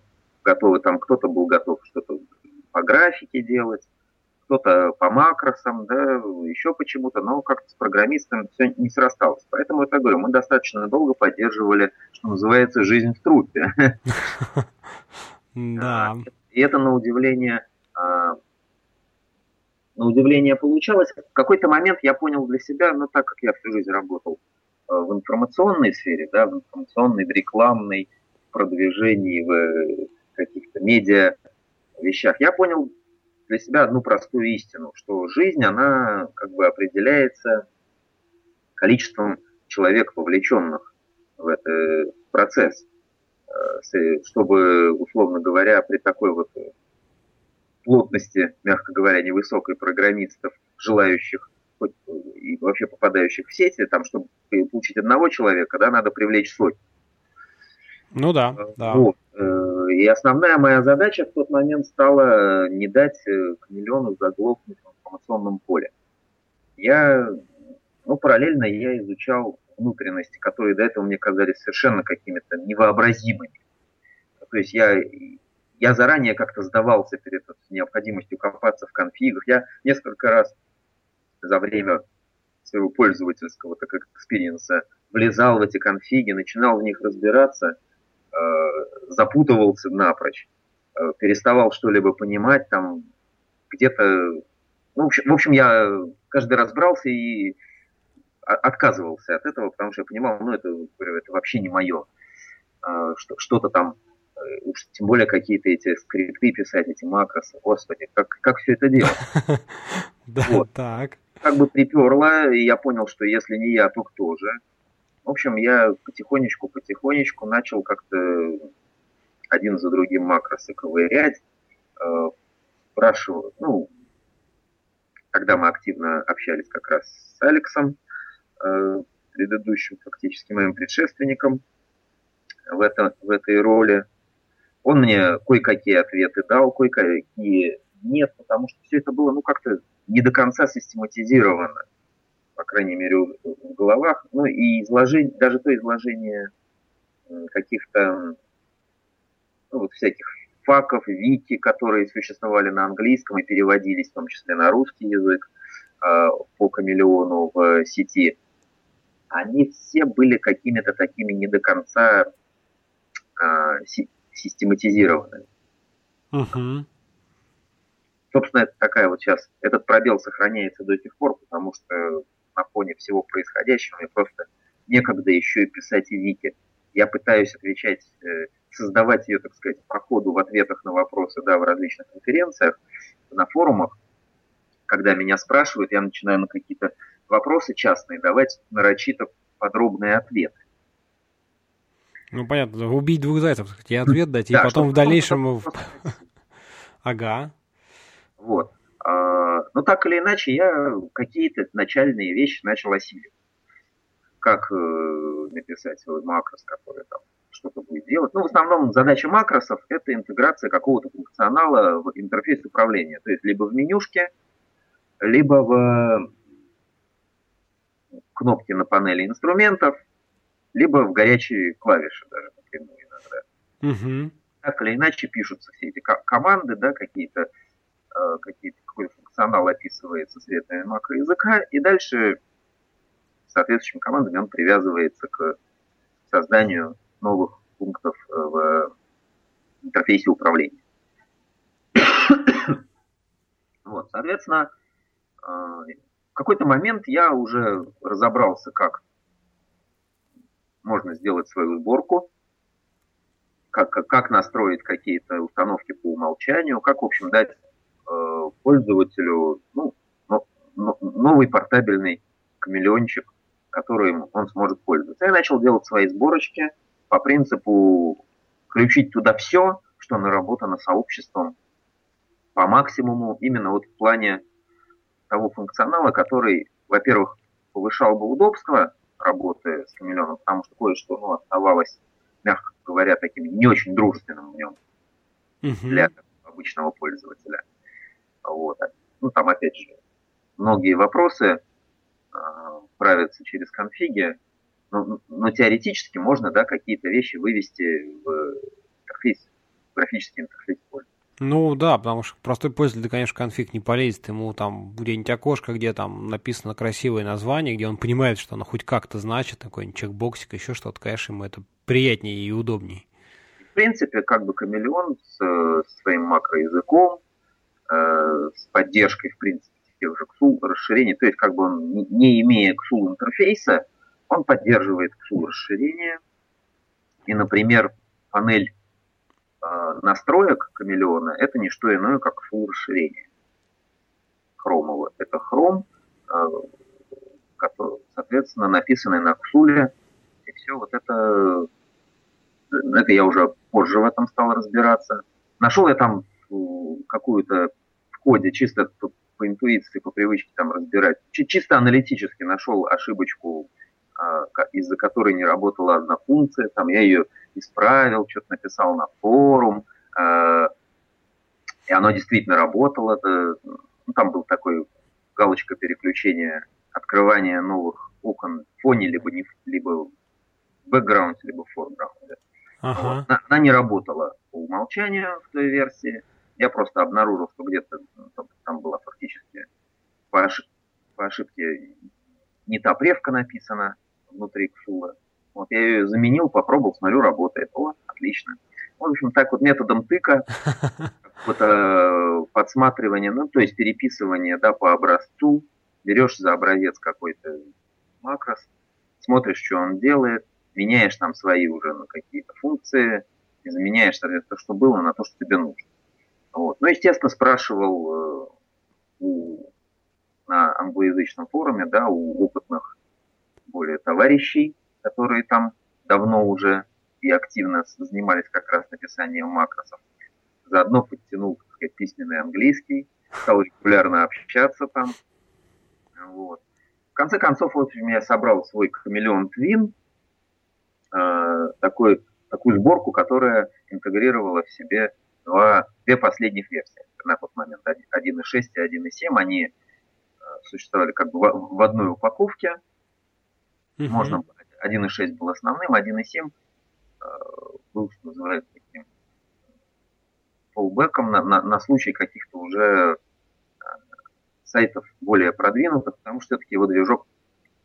готовы, там кто-то был готов что-то по графике делать, кто-то по макросам, да, еще почему-то, но как-то с программистом все не срасталось. Поэтому я говорю, мы достаточно долго поддерживали, что называется, жизнь в трупе. *laughs* Да. И это на удивление, а, на удивление получалось. В какой-то момент я понял для себя, ну так как я всю жизнь работал а, в информационной сфере, да, в информационной, в рекламной, в продвижении, в каких-то медиа вещах, я понял для себя одну простую истину, что жизнь, она как бы определяется количеством человек, вовлеченных в этот процесс. Э, чтобы, условно говоря, при такой вот плотности, мягко говоря, невысокой программистов, желающих хоть, и вообще попадающих в сети, там, чтобы получить одного человека, да, надо привлечь сотни. Ну да, э, да. Вот. Э, и основная моя задача в тот момент стала не дать миллиону заглохнуть в информационном поле. Я, ну, параллельно я изучал внутренности, которые до этого мне казались совершенно какими-то невообразимыми. То есть я, я заранее как-то сдавался перед необходимостью копаться в конфигах. Я несколько раз за время своего пользовательского так experience а влезал в эти конфиги, начинал в них разбираться, э, запутывался напрочь, э, переставал что-либо понимать, там где-то... Ну, в, общем, в общем, я каждый раз брался и отказывался от этого, потому что я понимал, ну, это, это вообще не мое. Э, что-то там уж тем более какие-то эти скрипты писать, эти макросы, господи, как, как все это делать? *laughs* Да, так. Как бы приперло, и я понял, что если не я, то кто же? В общем, я потихонечку-потихонечку начал как-то один за другим макросы ковырять, э, спрашивал, ну, когда мы активно общались как раз с Алексом, э, предыдущим фактически моим предшественником в, это, в этой роли, он мне кое-какие ответы дал, кое-какие нет, потому что все это было, ну, как-то не до конца систематизировано, по крайней мере, в головах. Ну, и изложение, даже то изложение каких-то, ну, вот всяких факов, вики, которые существовали на английском и переводились в том числе на русский язык э, по камелеону в сети, они все были какими-то такими не до конца э, систематизированы. Uh-huh. Собственно, это такая вот сейчас, этот пробел сохраняется до сих пор, потому что на фоне всего происходящего мне просто некогда еще и писать и вики. Я пытаюсь отвечать, э, создавать ее, так сказать, по ходу в ответах на вопросы, да, в различных конференциях, на форумах. Когда меня спрашивают, я начинаю на какие-то вопросы частные давать нарочито подробные ответы. Ну, понятно, убить двух зайцев, и ответ дать, и да, потом в дальнейшем... *laughs* Ага. Вот. А, но так или иначе, я какие-то начальные вещи начал осиливать. Как э, написать свой макрос, который там что-то будет делать. Ну, в основном задача макросов – это интеграция какого-то функционала в интерфейс управления. То есть либо в менюшке, либо в кнопке на панели инструментов, либо в горячие клавиши даже напрямую иногда. Угу. Так или иначе пишутся все эти команды, да, какие-то, э, какие-то какой функционал описывается средствами макроязыка, и дальше соответствующими командами он привязывается к созданию новых пунктов э, в интерфейсе управления. *coughs* вот, соответственно, э, какой-то момент я уже разобрался, как можно сделать свою сборку, как, как, настроить какие-то установки по умолчанию, как, в общем, дать э, пользователю ну, но, но, новый портабельный камелеончик, которым он сможет пользоваться. Я начал делать свои сборочки по принципу включить туда все, что наработано сообществом по максимуму, именно вот в плане того функционала, который, во-первых, повышал бы удобство работы с хамелеоном, потому что кое-что ну, оставалось, мягко говоря, таким не очень дружественным в нем uh-huh. для обычного пользователя. Вот. Ну, там, опять же, многие вопросы э, правятся через конфиги, но, но теоретически можно да, какие-то вещи вывести в интерфейс, в графический интерфейс пользователя. Ну да, потому что простой пользователь, конечно, конфиг не полезет. Ему там где-нибудь окошко, где там написано красивое название, где он понимает, что оно хоть как-то значит, такой чекбоксик, еще что-то, конечно, ему это приятнее и удобнее. В принципе, как бы камелеон с, с своим макроязыком, э, с поддержкой, в принципе, тех же XUL расширений, то есть как бы он, не, не имея XUL интерфейса, он поддерживает XUL расширение. И, например, панель Э, настроек камелеона это не что иное, как full расширение хромового. Это хром, э, который, соответственно, написанный на ксуле. И все вот это, это я уже позже в этом стал разбираться. Нашел я там какую-то в коде чисто по интуиции, по привычке там разбирать. Чисто аналитически нашел ошибочку, э, из-за которой не работала одна функция. Там я ее исправил, что-то написал на форум, э, и оно действительно работало. Ну, там был такой галочка переключения открывания новых окон в фоне, либо, не, либо в бэкграунде, либо в форграунде. Ага. Вот. Она, не работала по умолчанию в той версии. Я просто обнаружил, что где-то ну, там была фактически по, ошиб, по ошибке не та превка написана внутри ксула. Вот я ее заменил, попробовал, смотрю, работает. О, отлично. В общем, так вот методом тыка, *laughs* вот, э, подсматривание, ну, то есть переписывание, да, по образцу, берешь за образец какой-то макрос, смотришь, что он делает, меняешь там свои уже на какие-то функции, заменяешь, соответственно, то, что было, на то, что тебе нужно. Вот. Ну, естественно, спрашивал э, у, на англоязычном форуме, да, у опытных более товарищей, которые там давно уже и активно занимались как раз написанием макросов. Заодно подтянул, так сказать, письменный английский, стал регулярно общаться там. Вот. В конце концов, вот я собрал свой хамелеон Twin, э, такой, такую сборку, которая интегрировала в себе два, две последних версии на тот момент, 1.6 и 1.7, они э, существовали как бы в одной упаковке. Mm-hmm. Можно 1.6 был основным, 1.7 э, был, что называется, таким фоллбеком на, на, на случай каких-то уже э, сайтов более продвинутых, потому что все-таки его движок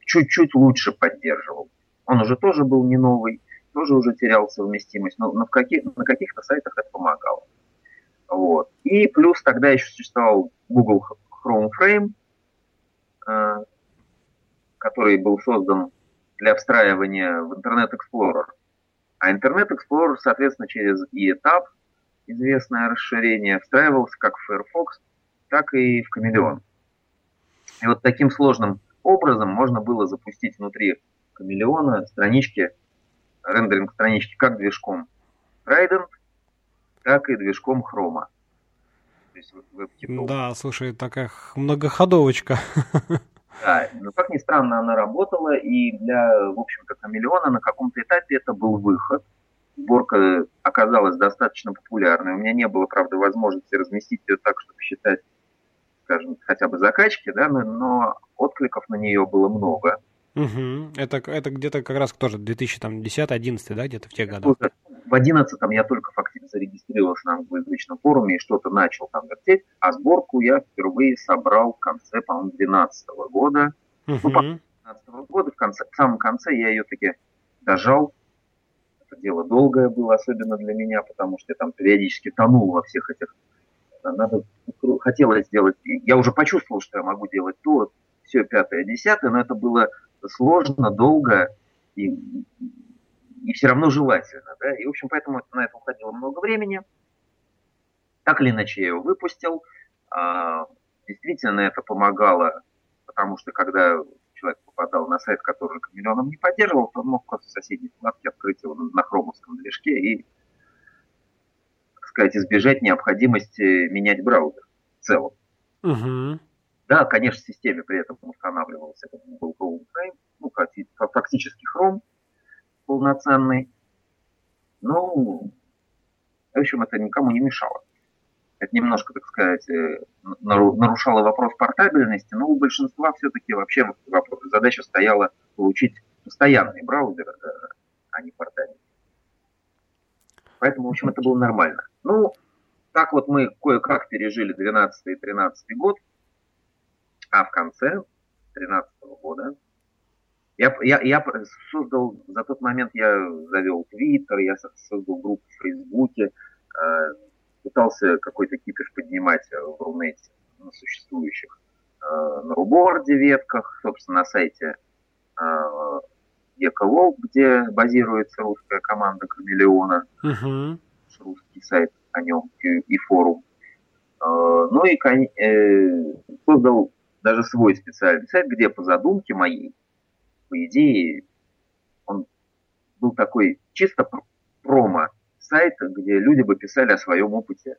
чуть-чуть лучше поддерживал. Он уже тоже был не новый, тоже уже терял совместимость, но, но в каких, на каких-то сайтах это помогало. Вот. И плюс тогда еще существовал Google Chrome Frame, э, который был создан для встраивания в Internet Explorer. А Internet Explorer, соответственно, через ETAP, известное расширение, встраивался как в Firefox, так и в Chameleon. И вот таким сложным образом можно было запустить внутри Chameleon странички, рендеринг странички как движком Trident, так и движком Chrome. Да, слушай, такая многоходовочка. *laughs* Да, но как ни странно, она работала, и для, в общем-то, хамелеона на каком-то этапе это был выход. Сборка оказалась достаточно популярной. У меня не было, правда, возможности разместить ее так, чтобы считать, скажем, хотя бы закачки, да, но, но откликов на нее было много. Угу. Это, это где-то как раз тоже 2010-2011, да, где-то в те годы. В 11 я только фактически зарегистрировался на англоязычном форуме и что-то начал там вертеть, а сборку я впервые собрал в конце, по-моему, 12 года. Uh-huh. Ну, 12 года, в, конце, в самом конце я ее таки дожал. Это дело долгое было, особенно для меня, потому что я там периодически тонул во всех этих... Надо, хотелось сделать... Я уже почувствовал, что я могу делать то, все пятое, десятое, но это было сложно, долго и и все равно желательно. Да? И, в общем, поэтому на это уходило много времени. Так или иначе, я его выпустил. А, действительно, это помогало, потому что когда человек попадал на сайт, который камелеоном не поддерживал, то он мог просто в соседней вкладке открыть его на хромовском движке и, так сказать, избежать необходимости менять браузер в целом. Угу. Да, конечно, в системе при этом устанавливался этот Google Chrome ну, фактически Chrome, полноценный. Ну, в общем, это никому не мешало. Это немножко, так сказать, э, нарушало вопрос портабельности, но у большинства все-таки вообще задача стояла получить постоянный браузер, э, а не портабельный. Поэтому, в общем, это было нормально. Ну, так вот мы кое-как пережили 12 и 13 год, а в конце 13 года я, я, я создал, за тот момент я завел Твиттер, я создал группу в Фейсбуке, э, пытался какой-то кипиш поднимать в Рунете на существующих э, на Руборде ветках, собственно, на сайте э, Еколог, где базируется русская команда Камелеона, uh-huh. русский сайт о нем и, и форум. Э, ну и э, создал даже свой специальный сайт, где по задумке моей по идее, он был такой чисто промо сайт, где люди бы писали о своем опыте,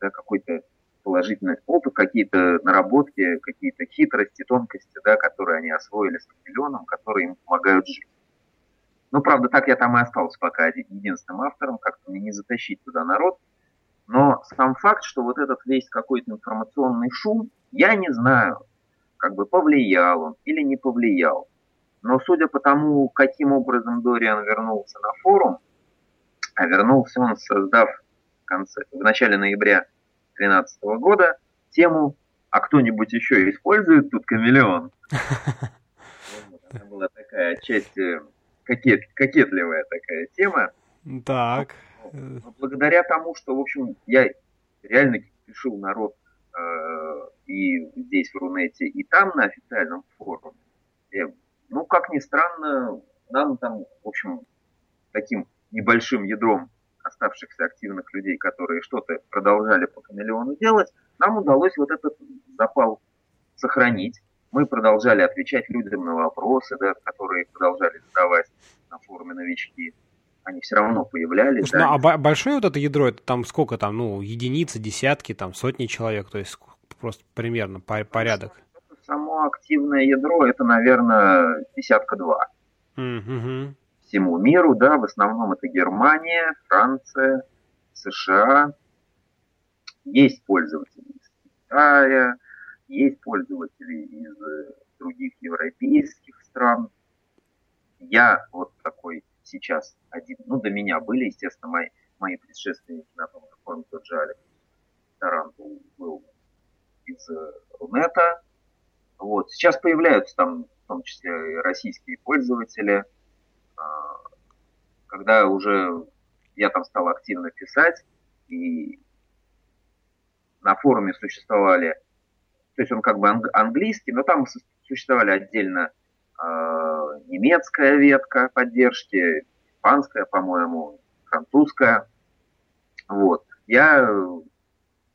да, какой-то положительный опыт, какие-то наработки, какие-то хитрости, тонкости, да, которые они освоили с миллионом, которые им помогают жить. Ну, правда, так я там и остался пока единственным автором, как-то мне не затащить туда народ. Но сам факт, что вот этот весь какой-то информационный шум, я не знаю, как бы повлиял он или не повлиял. Но судя по тому, каким образом Дориан вернулся на форум, а вернулся он, создав в, конце, в начале ноября 2013 года тему «А кто-нибудь еще использует тут камелеон?» *laughs* Это была такая часть кокет, кокетливая такая тема. Так. Но благодаря тому, что, в общем, я реально пишу народ э, и здесь в Рунете, и там на официальном форуме, ну, как ни странно, нам там, в общем, таким небольшим ядром оставшихся активных людей, которые что-то продолжали по камелеону делать, нам удалось вот этот запал сохранить. Мы продолжали отвечать людям на вопросы, да, которые продолжали задавать на форуме новички. Они все равно появлялись. Слушай, да. ну, а большое вот это ядро, это там сколько там, ну, единицы, десятки, там сотни человек, то есть просто примерно по порядок? Само активное ядро, это, наверное, десятка-два. Mm-hmm. Всему миру, да, в основном это Германия, Франция, США. Есть пользователи из Китая, есть пользователи из э, других европейских стран. Я вот такой сейчас один, ну, до меня были, естественно, мои, мои предшественники на том же форуме, тот же Алекс Таран был, был из э, Рунета. Вот. Сейчас появляются там в том числе и российские пользователи. А, когда уже я там стал активно писать, и на форуме существовали то есть он как бы английский, но там существовали отдельно э, немецкая ветка поддержки, испанская, по-моему, французская. Вот. Я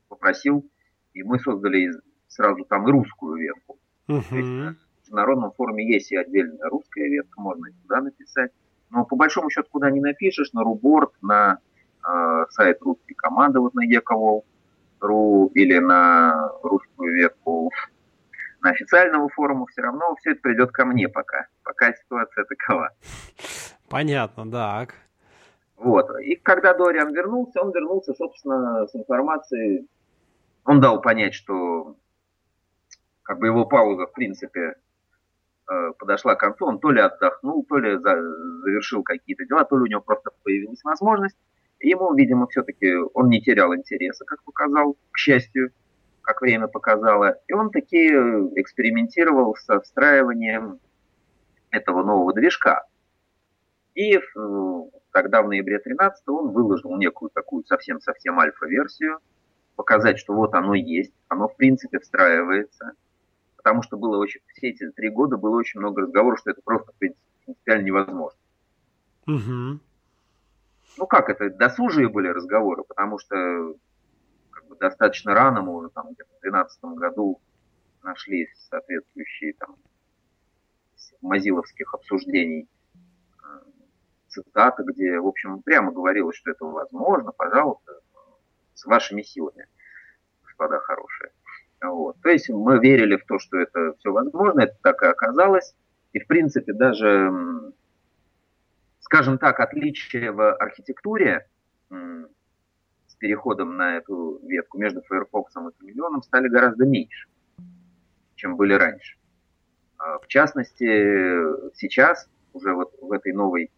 попросил, и мы создали сразу там и русскую ветку. Uh-huh. есть, в народном форуме есть и отдельная русская ветка, можно и туда написать. Но по большому счету, куда не напишешь, на Руборд, на э, сайт русской команды, вот на Ековол, ру или на русскую ветку на официального форума, все равно все это придет ко мне пока. Пока ситуация такова. Понятно, так. Вот. И когда Дориан вернулся, он вернулся, собственно, с информацией. Он дал понять, что как бы его пауза, в принципе, э, подошла к концу. Он то ли отдохнул, то ли завершил какие-то дела, то ли у него просто появилась возможность. Ему, видимо, все-таки он не терял интереса, как показал, к счастью, как время показало. И он таки экспериментировал со встраиванием этого нового движка. И тогда в ноябре 13 он выложил некую такую совсем-совсем альфа-версию, показать, что вот оно есть, оно в принципе встраивается. Потому что было очень, все эти три года было очень много разговоров, что это просто принципиально невозможно. Угу ну как это, досужие были разговоры, потому что как бы, достаточно рано мы уже там где-то в 2012 году нашли соответствующие там мазиловских обсуждений э, цитаты, где, в общем, прямо говорилось, что это возможно, пожалуйста, с вашими силами, господа хорошие. Вот. То есть мы верили в то, что это все возможно, это так и оказалось. И, в принципе, даже скажем так, отличия в архитектуре с переходом на эту ветку между Firefox и Chameleon стали гораздо меньше, чем были раньше. А, в частности, сейчас, уже вот в этой новой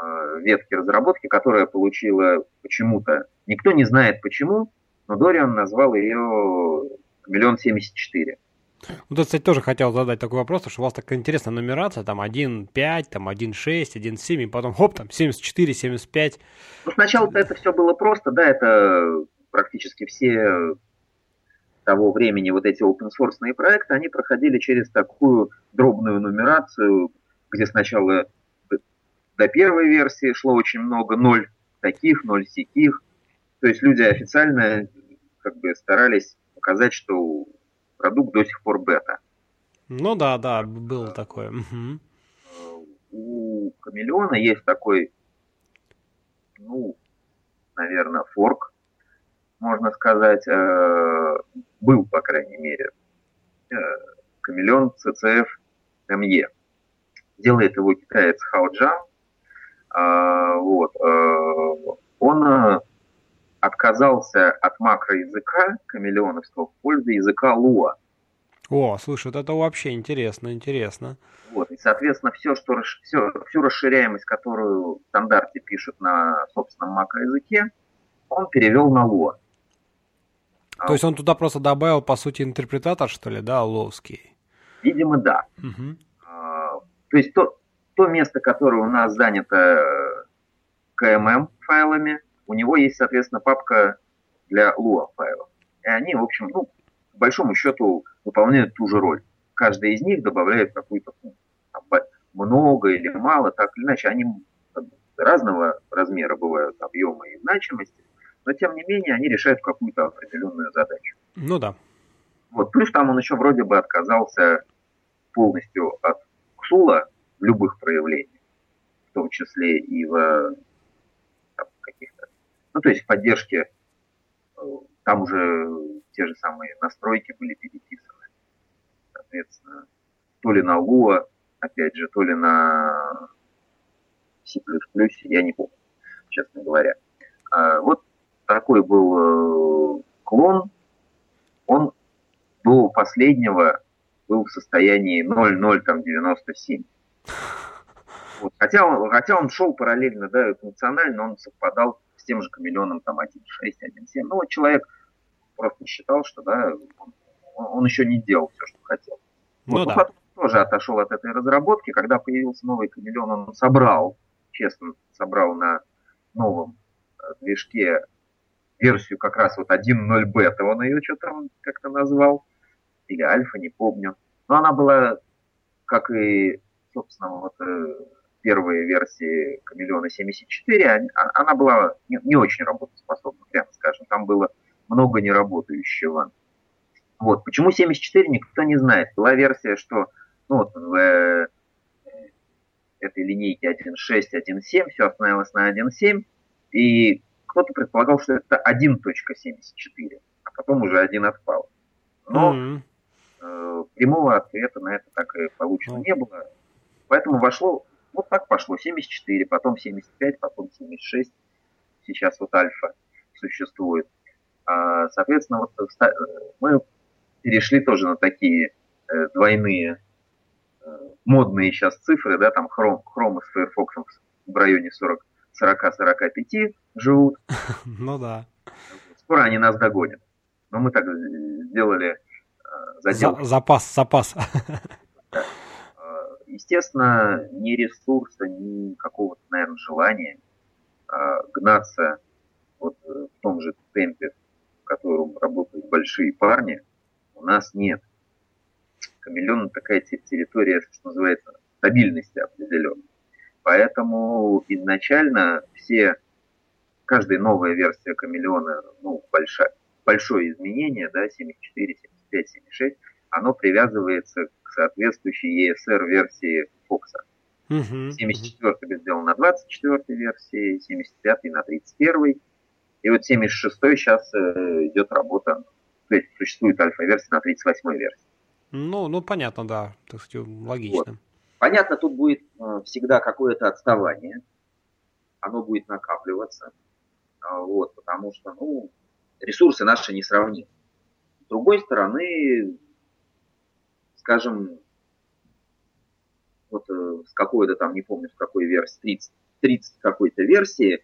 а, ветке разработки, которая получила почему-то, никто не знает почему, но Дориан назвал ее Chameleon 74. Ну, тут, кстати, тоже хотел задать такой вопрос, что у вас такая интересная нумерация, там 1.5, там 1.6, 1.7, и потом хоп, там 74, 75. Ну, сначала-то это все было просто, да, это практически все того времени вот эти open source проекты, они проходили через такую дробную нумерацию, где сначала до первой версии шло очень много, ноль таких, ноль сяких. То есть люди официально как бы старались показать, что продукт до сих пор бета. Ну да, да, было такое. У Камелеона есть такой, ну, наверное, форк, можно сказать, э, был, по крайней мере, э, Камелеон CCF ME. Делает его китаец Хаоджан. А, вот. Э, он отказался от макроязыка камелеоновского в пользу языка Луа. О, слушай, вот это вообще интересно, интересно. Вот, и, соответственно, все, что, все, всю расширяемость, которую в стандарте пишут на собственном макроязыке, он перевел на Lua. То есть он туда просто добавил, по сути, интерпретатор, что ли, да, ловский? Видимо, да. Угу. А, то есть то, то место, которое у нас занято KMM файлами, у него есть, соответственно, папка для Lua файлов. И они, в общем, ну, по большому счету выполняют ту же роль. Каждый из них добавляет какую-то ну, много или мало, так или иначе, они разного размера бывают, объема и значимости, но тем не менее они решают какую-то определенную задачу. Ну да. Вот. Плюс там он еще вроде бы отказался полностью от КСУЛа в любых проявлениях, в том числе и в каких-то, ну то есть в поддержке, э, там уже те же самые настройки были переписаны, соответственно, то ли на Lua, опять же, то ли на C++, я не помню, честно говоря. А вот такой был э, клон, он до последнего был в состоянии 0,097. Вот. Хотя, он, хотя он шел параллельно, да, функционально, он совпадал с тем же камелеоном там 1.6, 1.7. Ну вот человек просто считал, что да, он, он еще не делал все, что хотел. Ну, вот, да. потом тоже отошел от этой разработки. Когда появился новый камелеон, он собрал, честно, собрал на новом э, движке версию как раз вот 1.0 бета, он ее что-то как-то назвал, или альфа, не помню. Но она была, как и, собственно, вот э, первые версии Камелеона 74, а, она была не, очень работоспособна, прямо скажем. Там было много неработающего. Вот. Почему 74, никто не знает. Была версия, что ну, вот в э, этой линейке 1.6, 1.7 все остановилось на 1.7, и кто-то предполагал, что это 1.74, а потом уже один отпал. Но mm-hmm. э, прямого ответа на это так и получено mm-hmm. не было. Поэтому вошло, вот так пошло, 74, потом 75, потом 76. Сейчас вот альфа существует. А, соответственно, вот э, мы перешли тоже на такие э, двойные э, модные сейчас цифры, да, там Chrome, Chrome с Firefox в районе 40 40-45 живут. *laughs* Ну да. Скоро они нас догонят. Но мы так сделали э, задел. запас, запас. *laughs* Э, естественно, ни ресурса, ни какого-то, наверное, желания э, гнаться вот в том же темпе, в котором работают большие парни, у нас нет. Камелеон такая территория, что называется, стабильности определенной. Поэтому изначально все, каждая новая версия камелеона, ну, большая, большое изменение, да, 74, 75, 76, оно привязывается к соответствующей ESR версии Фокса. Uh-huh, 74 uh-huh. сделан на 24 версии, 75 на 31. И вот 76 сейчас э, идет работа, то есть существует альфа-версия на 38 версии. Ну, ну понятно, да, так сказать, логично. Вот. Понятно, тут будет э, всегда какое-то отставание, оно будет накапливаться, а, вот, потому что, ну, ресурсы наши не сравнимы. С другой стороны, скажем, вот э, с какой-то там, не помню, с какой версии, 30, 30 какой-то версии,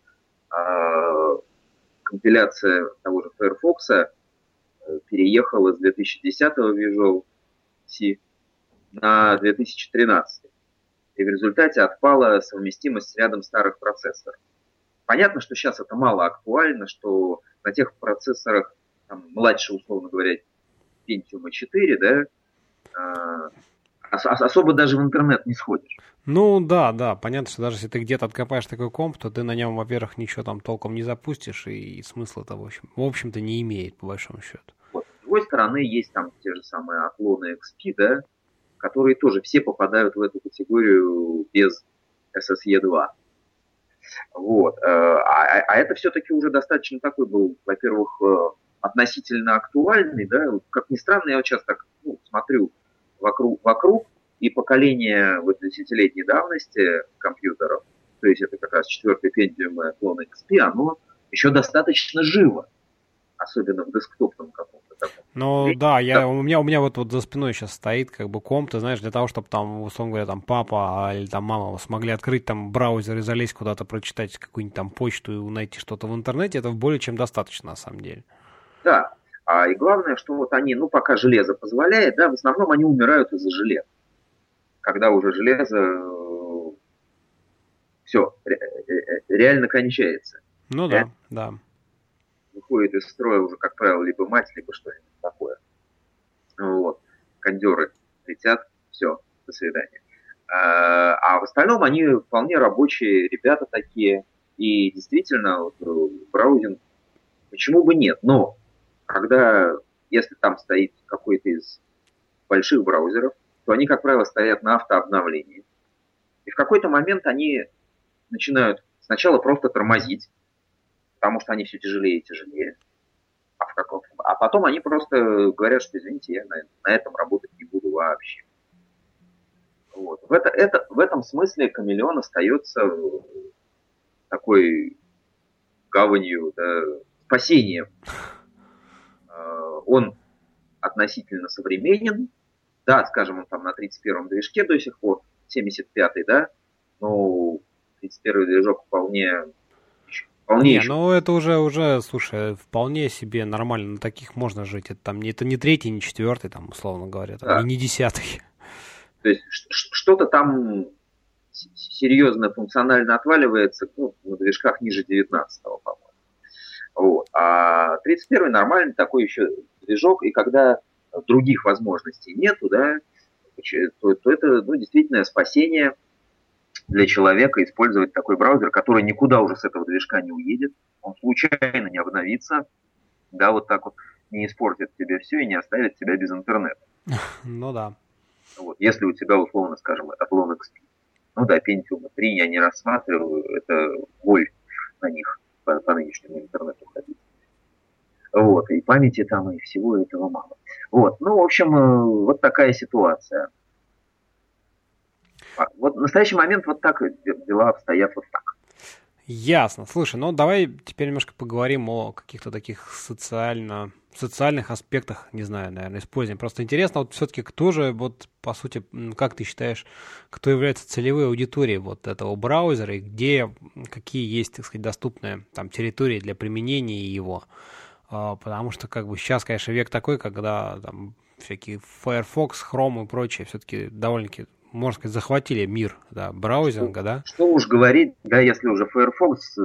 э, компиляция того же Firefox э, переехала с 2010 Visual C на 2013. И в результате отпала совместимость с рядом старых процессоров. Понятно, что сейчас это мало актуально, что на тех процессорах, там, младше, условно говоря, Pentium 4, да, особо даже в интернет не сходишь. Ну да, да, понятно, что даже если ты где-то откопаешь такой комп, то ты на нем, во-первых, ничего там толком не запустишь, и смысла это, в, общем, в общем-то, не имеет, по большому счету. Вот. С другой стороны, есть там те же самые отлоны XP, да, которые тоже все попадают в эту категорию без SSE2. Вот. Э, а, а это все-таки уже достаточно такой был, во-первых, э, относительно актуальный, да, как ни странно, я вот сейчас так ну, смотрю вокруг, вокруг, и поколение вот десятилетней давности компьютеров, то есть это как раз четвертый Pentium клон XP, оно еще достаточно живо. особенно в десктопном каком-то таком. Ну да, я, да. У, меня, у меня вот, вот за спиной сейчас стоит как бы комп, ты знаешь, для того, чтобы там, условно говоря, там папа или там мама смогли открыть там браузер и залезть куда-то, прочитать какую-нибудь там почту и найти что-то в интернете, это более чем достаточно на самом деле. Да, а, и главное, что вот они, ну пока железо позволяет, да, в основном они умирают из-за железа. Когда уже железо э, все, реально кончается. Ну да, да выходит из строя уже, как правило, либо мать, либо что-нибудь такое. Вот. Кондеры летят, все, до свидания. А, а в остальном они вполне рабочие ребята такие. И действительно, вот, э, браузинг, почему бы нет? Но когда, если там стоит какой-то из больших браузеров, то они, как правило, стоят на автообновлении. И в какой-то момент они начинают сначала просто тормозить, потому что они все тяжелее и тяжелее. А, в каком... а потом они просто говорят, что извините, я на, на этом работать не буду вообще. Вот. В, это, это, в этом смысле камелеон остается такой гаванью, да, спасением. А, он относительно современен, да, скажем, он там на 31-м движке до сих пор, 75-й, да, но 31-й движок вполне Вполне. Не, ну это уже, уже, слушай, вполне себе нормально, на таких можно жить. Это, там, это не третий, не четвертый, там, условно говоря, там, да. не, не десятый. То есть что-то там серьезно функционально отваливается ну, на движках ниже 19-го, по-моему. Вот. А 31-й нормальный такой еще движок, и когда других возможностей нету, да, то, то это ну, действительно спасение для человека использовать такой браузер, который никуда уже с этого движка не уедет, он случайно не обновится, да, вот так вот не испортит тебе все и не оставит тебя без интернета. *laughs* Ну да. Вот, если у тебя, условно скажем, Athlon XP. Ну да, Pentium 3 я не рассматриваю, это боль на них по, по нынешнему интернету ходить. Вот, и памяти там, и всего этого мало. Вот, ну, в общем, э, вот такая ситуация. А, вот в настоящий момент вот так дела обстоят вот так. Ясно. Слушай, ну давай теперь немножко поговорим о каких-то таких социально социальных аспектах, не знаю, наверное, использования. Просто интересно, вот все-таки кто же, вот по сути, как ты считаешь, кто является целевой аудиторией вот этого браузера и где, какие есть, так сказать, доступные там территории для применения его? А, потому что как бы сейчас, конечно, век такой, когда там всякие Firefox, Chrome и прочее все-таки довольно-таки можно сказать, захватили мир да, браузинга, да? Что уж говорить, да, если уже Firefox э,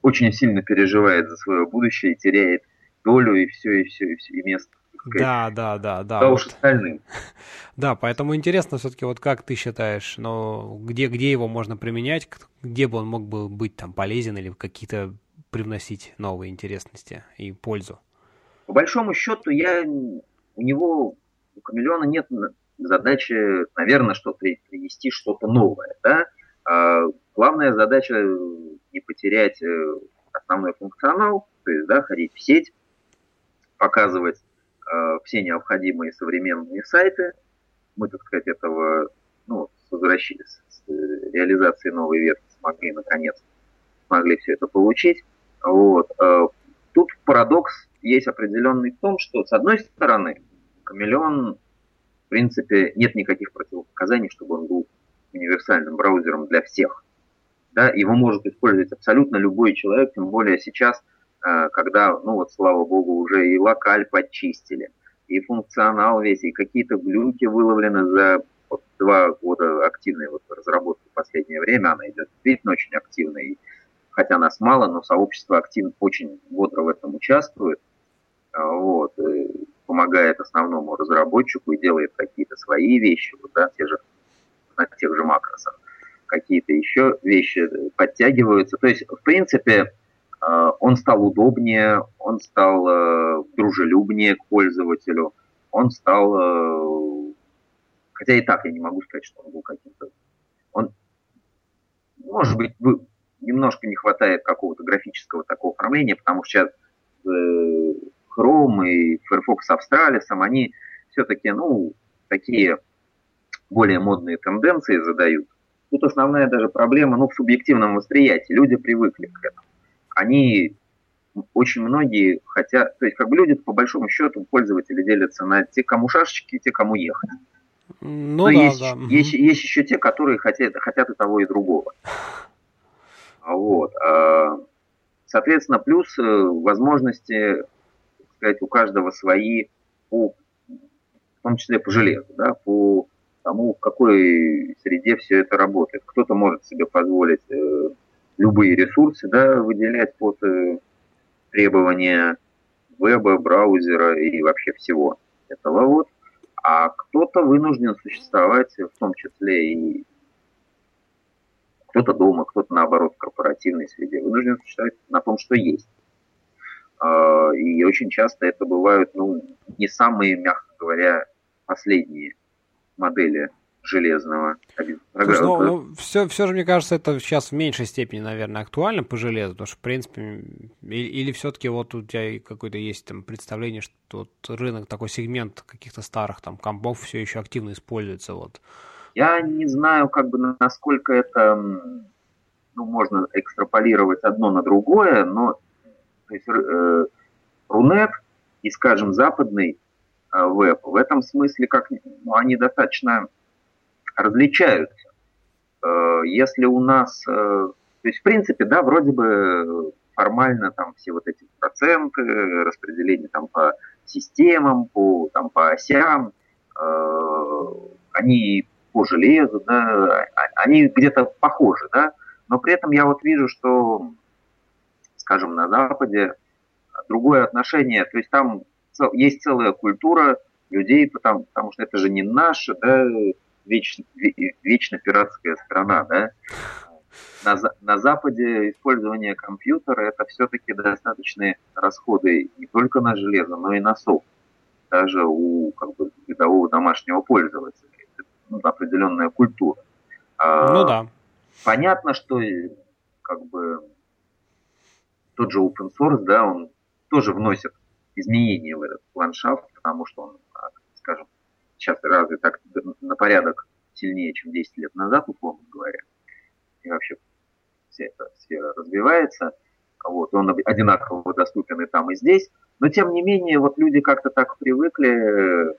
очень сильно переживает за свое будущее и теряет долю и все, и все, и все, и место. Да, да, да, да. Да вот. уж остальным. *laughs* Да, поэтому интересно все-таки, вот как ты считаешь, но где, где его можно применять, где бы он мог бы быть там полезен или какие-то привносить новые интересности и пользу? По большому счету, я у него у Камелеона нет задача, наверное, что принести что-то новое. Да? А главная задача не потерять э, основной функционал, то есть да, ходить в сеть, показывать э, все необходимые современные сайты. Мы, так сказать, этого ну, с, возвращением, с реализацией новой ветки смогли, наконец, смогли все это получить. Вот. Э, тут парадокс есть определенный в том, что, с одной стороны, Камелеон принципе, нет никаких противопоказаний, чтобы он был универсальным браузером для всех. Да, его может использовать абсолютно любой человек, тем более сейчас, когда, ну вот, слава богу, уже и локаль подчистили, и функционал весь, и какие-то глюки выловлены за вот, два года активной вот разработки в последнее время. Она идет действительно очень активной, хотя нас мало, но сообщество активно, очень бодро в этом участвует. Вот помогает основному разработчику и делает какие-то свои вещи, вот, да, те же, на тех же макросах, какие-то еще вещи подтягиваются. То есть, в принципе, э, он стал удобнее, он стал э, дружелюбнее к пользователю, он стал, э, хотя и так я не могу сказать, что он был каким-то, он, может быть, немножко не хватает какого-то графического такого оформления, потому что сейчас Chrome и Firefox Australis, они все-таки, ну, такие более модные тенденции задают. Тут основная даже проблема, ну, в субъективном восприятии. Люди привыкли к этому. Они очень многие хотят, то есть как бы люди по большому счету пользователи делятся на те, кому шашечки, и те, кому ехать. Ну, да, есть, да. Есть, есть еще те, которые хотят, хотят и того, и другого. Вот. А, соответственно, плюс э, возможности, так сказать, у каждого свои, по, в том числе по железу, да, по тому, в какой среде все это работает. Кто-то может себе позволить э, любые ресурсы да, выделять под э, требования веба, браузера и вообще всего этого вот. А кто-то вынужден существовать в том числе и кто-то дома, кто-то наоборот в корпоративной среде, вынужден существовать на том, что есть. А, и очень часто это бывают ну, не самые, мягко говоря, последние модели железного. Слушай, ну, ну, все, все же, мне кажется, это сейчас в меньшей степени, наверное, актуально по железу, потому что, в принципе, или, или все-таки вот у тебя какое-то есть там представление, что вот рынок, такой сегмент каких-то старых там компов все еще активно используется, вот. Я не знаю, как бы, насколько это, ну, можно экстраполировать одно на другое, но то есть, э, Рунет и, скажем, западный э, веб в этом смысле, как ну, они достаточно различаются. Э, если у нас, э, то есть в принципе, да, вроде бы формально там все вот эти проценты, распределение там по системам, по, там, по осям, э, они по железу, да, а, они где-то похожи, да, но при этом я вот вижу, что, скажем, на Западе другое отношение, то есть там есть целая культура людей, потому, потому что это же не наше, да, вечно, вечно пиратская страна, да. На, на Западе использование компьютера это все-таки достаточные расходы не только на железо, но и на софт. Даже у как бы, рядового домашнего пользователя. Это ну, определенная культура. А, ну да. Понятно, что как бы тот же open source, да, он тоже вносит изменения в этот ландшафт, потому что он, сейчас развит так на порядок сильнее, чем 10 лет назад, условно говоря. И вообще вся эта сфера развивается. Вот, он одинаково доступен и там, и здесь. Но тем не менее, вот люди как-то так привыкли.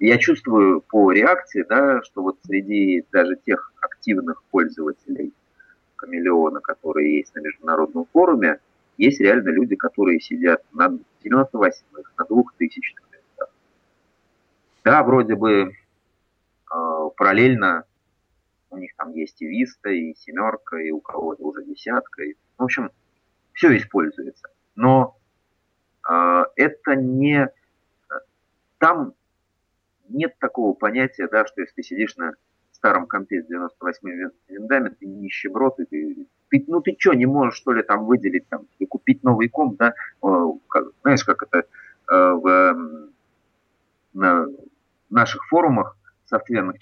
Я чувствую по реакции, да, что вот среди даже тех активных пользователей Камелеона, которые есть на международном форуме, есть реально люди, которые сидят на 98-х, на 2000-х да, вроде бы э, параллельно у них там есть и Виста, и семерка, и у кого-то уже десятка. И, в общем, все используется. Но э, это не... Там нет такого понятия, да, что если ты сидишь на старом компе с 98 виндами, ты нищеброд, и ты, ты, ну ты что, не можешь что ли там выделить, там, и купить новый комп, да, э, как, знаешь, как это э, в, на, наших форумах софтверных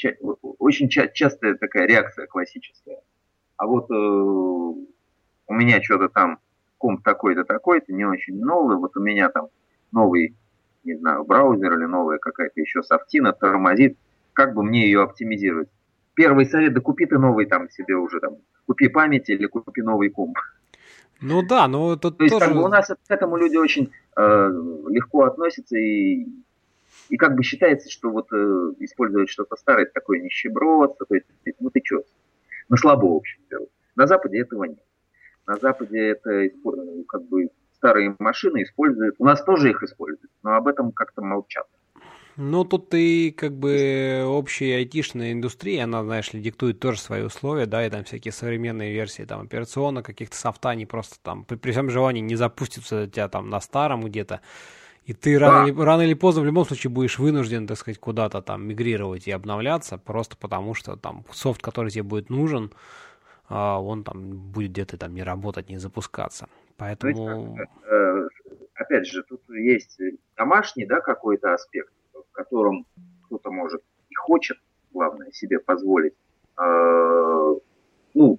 очень ча- частая такая реакция классическая. А вот э, у меня что-то там комп такой-то такой-то, не очень новый, вот у меня там новый, не знаю, браузер или новая какая-то еще софтина тормозит, как бы мне ее оптимизировать? Первый совет, да купи ты новый там себе уже там, купи память или купи новый комп. Ну да, но тут То есть тоже... как бы у нас к этому люди очень э, легко относятся и и как бы считается, что вот э, использовать что-то старое, это такое нищебродство, то есть, ну ты что, на слабо, в общем, делать. На Западе этого нет. На Западе это как бы старые машины используют, у нас тоже их используют, но об этом как-то молчат. Ну, тут и как бы общая айтишная индустрия, она, знаешь ли, диктует тоже свои условия, да, и там всякие современные версии там операционно каких-то софта, они просто там при, при всем желании не запустятся у тебя там на старом где-то. И ты да. рано, или, рано или поздно в любом случае будешь вынужден, так сказать, куда-то там мигрировать и обновляться, просто потому что там софт, который тебе будет нужен, а, он там будет где-то там не работать, не запускаться. Поэтому... Есть, э, опять же, тут есть домашний, да, какой-то аспект, в котором кто-то может и хочет, главное, себе позволить, э, ну,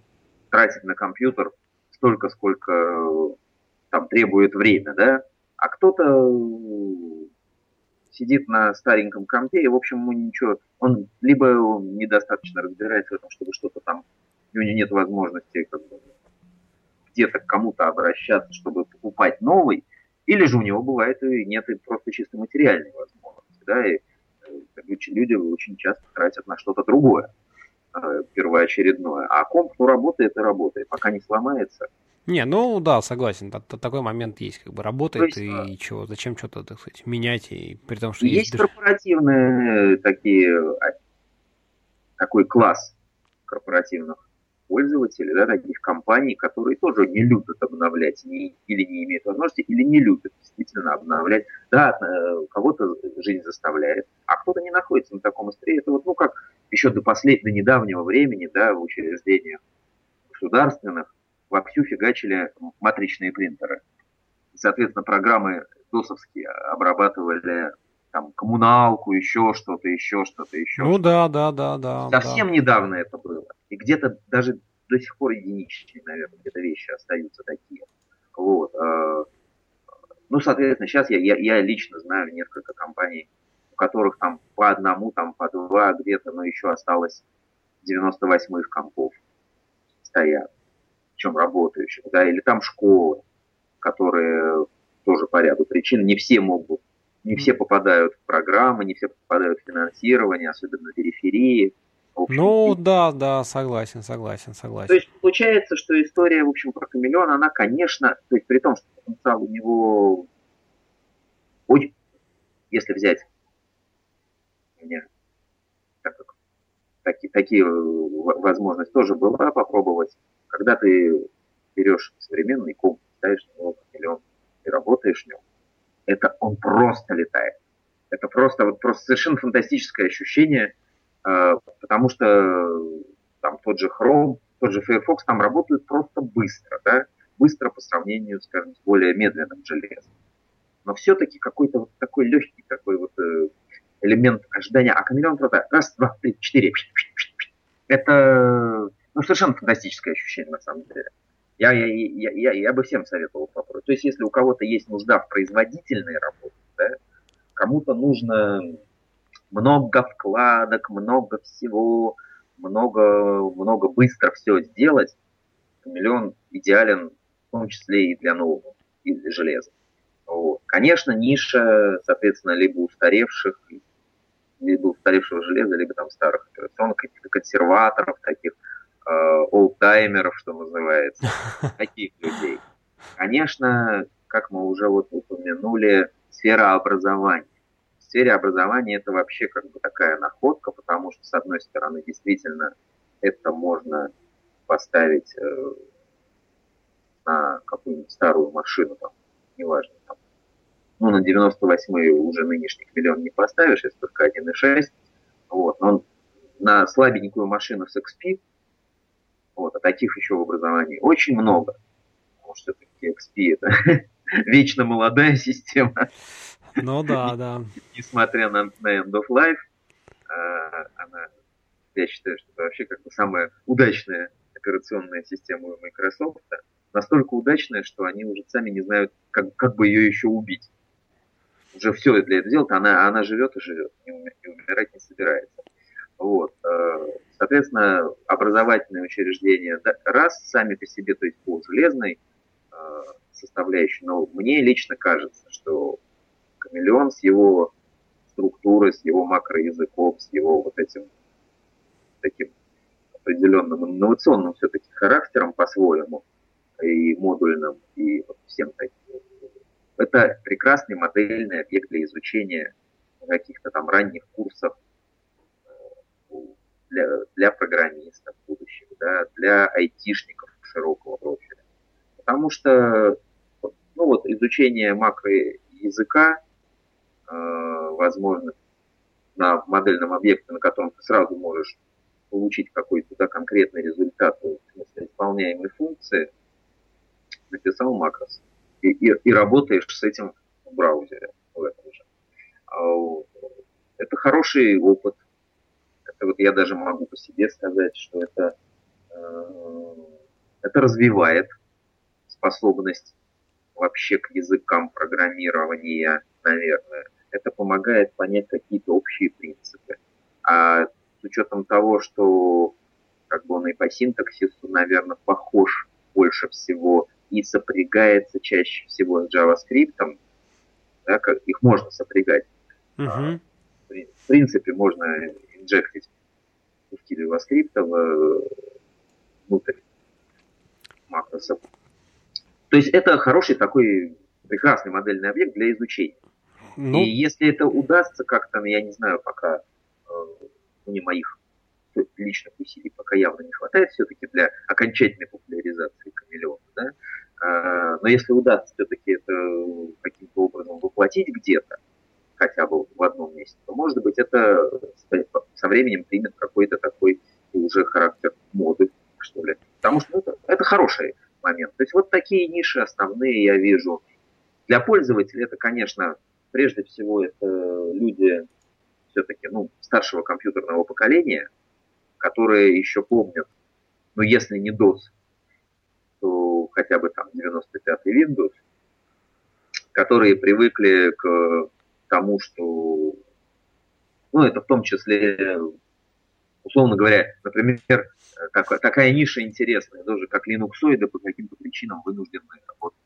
тратить на компьютер столько, сколько там требует время, да, а кто-то э, сидит на стареньком компе, и, в общем, ему ничего, он либо недостаточно разбирается в этом, чтобы что-то там, у него нет возможности как бы, где-то к кому-то обращаться, чтобы покупать новый, или же у него бывает и нет и просто чисто материальной возможности. Да, и э, люди очень часто тратят на что-то другое, э, первоочередное. А комп, ну, работает и работает, пока не сломается. Не, ну да, согласен, такой момент есть, как бы работает, есть, и да. чего, зачем что-то, так сказать, менять, и при том, что есть... Есть корпоративные такие, а, такой класс корпоративных пользователей, да, таких компаний, которые тоже не любят обновлять не, или не имеют возможности, или не любят действительно обновлять. Да, э, кого-то жизнь заставляет, а кто-то не находится на таком острие. Это вот, ну, как еще до последнего, до недавнего времени, да, в учреждениях государственных вовсю фигачили матричные принтеры. И, соответственно, программы ДОСовские обрабатывали там коммуналку, еще что-то, еще что-то, еще. Ну да, да, да, да. Совсем да. недавно это было. И где-то даже до сих пор единичные, наверное, где-то вещи остаются такие. Вот. А, ну, соответственно, сейчас я, я, я лично знаю несколько компаний, у которых там по одному, там по два где-то, но еще осталось 98-х компов стоят, причем работающих, да, или там школы, которые тоже по ряду причин не все могут не все попадают в программы, не все попадают в финансирование, особенно в периферии. В общем, ну, да, да, согласен, согласен, согласен. То есть получается, что история, в общем, про хамелеон, она, конечно, то есть при том, что потенциал у него очень, если взять так как такие, такие возможности тоже была попробовать, когда ты берешь современный комп, ставишь на него хамелеон, и работаешь в нем, это он просто летает. Это просто, вот просто совершенно фантастическое ощущение, э, потому что там тот же Chrome, тот же Firefox там работают просто быстро, да, быстро по сравнению, скажем, с более медленным железом. Но все-таки какой-то вот такой легкий такой вот э, элемент ожидания. А камелеон просто раз, два, три, четыре. Это ну, совершенно фантастическое ощущение на самом деле. Я, я, я, я, я бы всем советовал попробовать. То есть, если у кого-то есть нужда в производительной работе, да, кому-то нужно много вкладок, много всего, много, много быстро все сделать, миллион идеален в том числе и для нового, и для железа. Вот. Конечно, ниша, соответственно, либо устаревших, либо устаревшего железа, либо там старых операционных, консерваторов таких, олдтаймеров, что называется, *laughs* таких людей. Конечно, как мы уже вот упомянули, сфера образования. В сфере образования это вообще как бы такая находка, потому что, с одной стороны, действительно, это можно поставить э, на какую-нибудь старую машину, там, неважно, там, ну, на 98-й уже нынешних миллион не поставишь, если только 1,6, вот, но на слабенькую машину с XP вот, а таких еще в образовании очень много. Потому что все-таки XP это *laughs* вечно молодая система. Ну да, да. Несмотря на, на End of Life, а, она, я считаю, что это вообще как бы самая удачная операционная система у Microsoft. Настолько удачная, что они уже сами не знают, как, как бы ее еще убить. Уже все для этого делают, она, она живет и живет, не, умирать не собирается. Вот. Соответственно, образовательные учреждения, раз сами по себе, то есть по железной э, составляющей, но мне лично кажется, что Камелеон с его структурой, с его макроязыком, с его вот этим таким определенным инновационным все-таки характером по-своему, и модульным, и вот всем таким. Это прекрасный модельный объект для изучения каких-то там ранних курсов для, для программистов будущих, да, для айтишников широкого профиля. Потому что ну вот, изучение макроязыка, э, возможно, на модельном объекте, на котором ты сразу можешь получить какой-то да, конкретный результат, в смысле исполняемой функции, написал макрос. И, и, и работаешь с этим в браузере, в этом же. А, это хороший опыт, это вот я даже могу по себе сказать, что это, э, это развивает способность вообще к языкам программирования, наверное. Это помогает понять какие-то общие принципы. А с учетом того, что как бы он и по синтаксису, наверное, похож больше всего и сопрягается чаще всего с JavaScript, да, как, их можно сопрягать. Uh-huh. В принципе, можно инжектить куски JavaScript внутрь макросов. То есть это хороший такой прекрасный модельный объект для изучения. Ну... И если это удастся как-то, ну, я не знаю, пока э, не моих личных усилий пока явно не хватает все-таки для окончательной популяризации камелеона, да? А, но если удастся все-таки это каким-то образом воплотить где-то, хотя бы в одном месте, то, может быть, это со временем примет какой-то такой уже характер моды, что ли. Потому что это, это хороший момент. То есть вот такие ниши основные я вижу. Для пользователей это, конечно, прежде всего это люди все-таки ну, старшего компьютерного поколения, которые еще помнят, ну если не DOS, то хотя бы там 95-й Windows, которые привыкли к тому, что, ну это в том числе, условно говоря, например, так, такая ниша интересная, тоже как линуксоиды по каким-то причинам вынуждены работать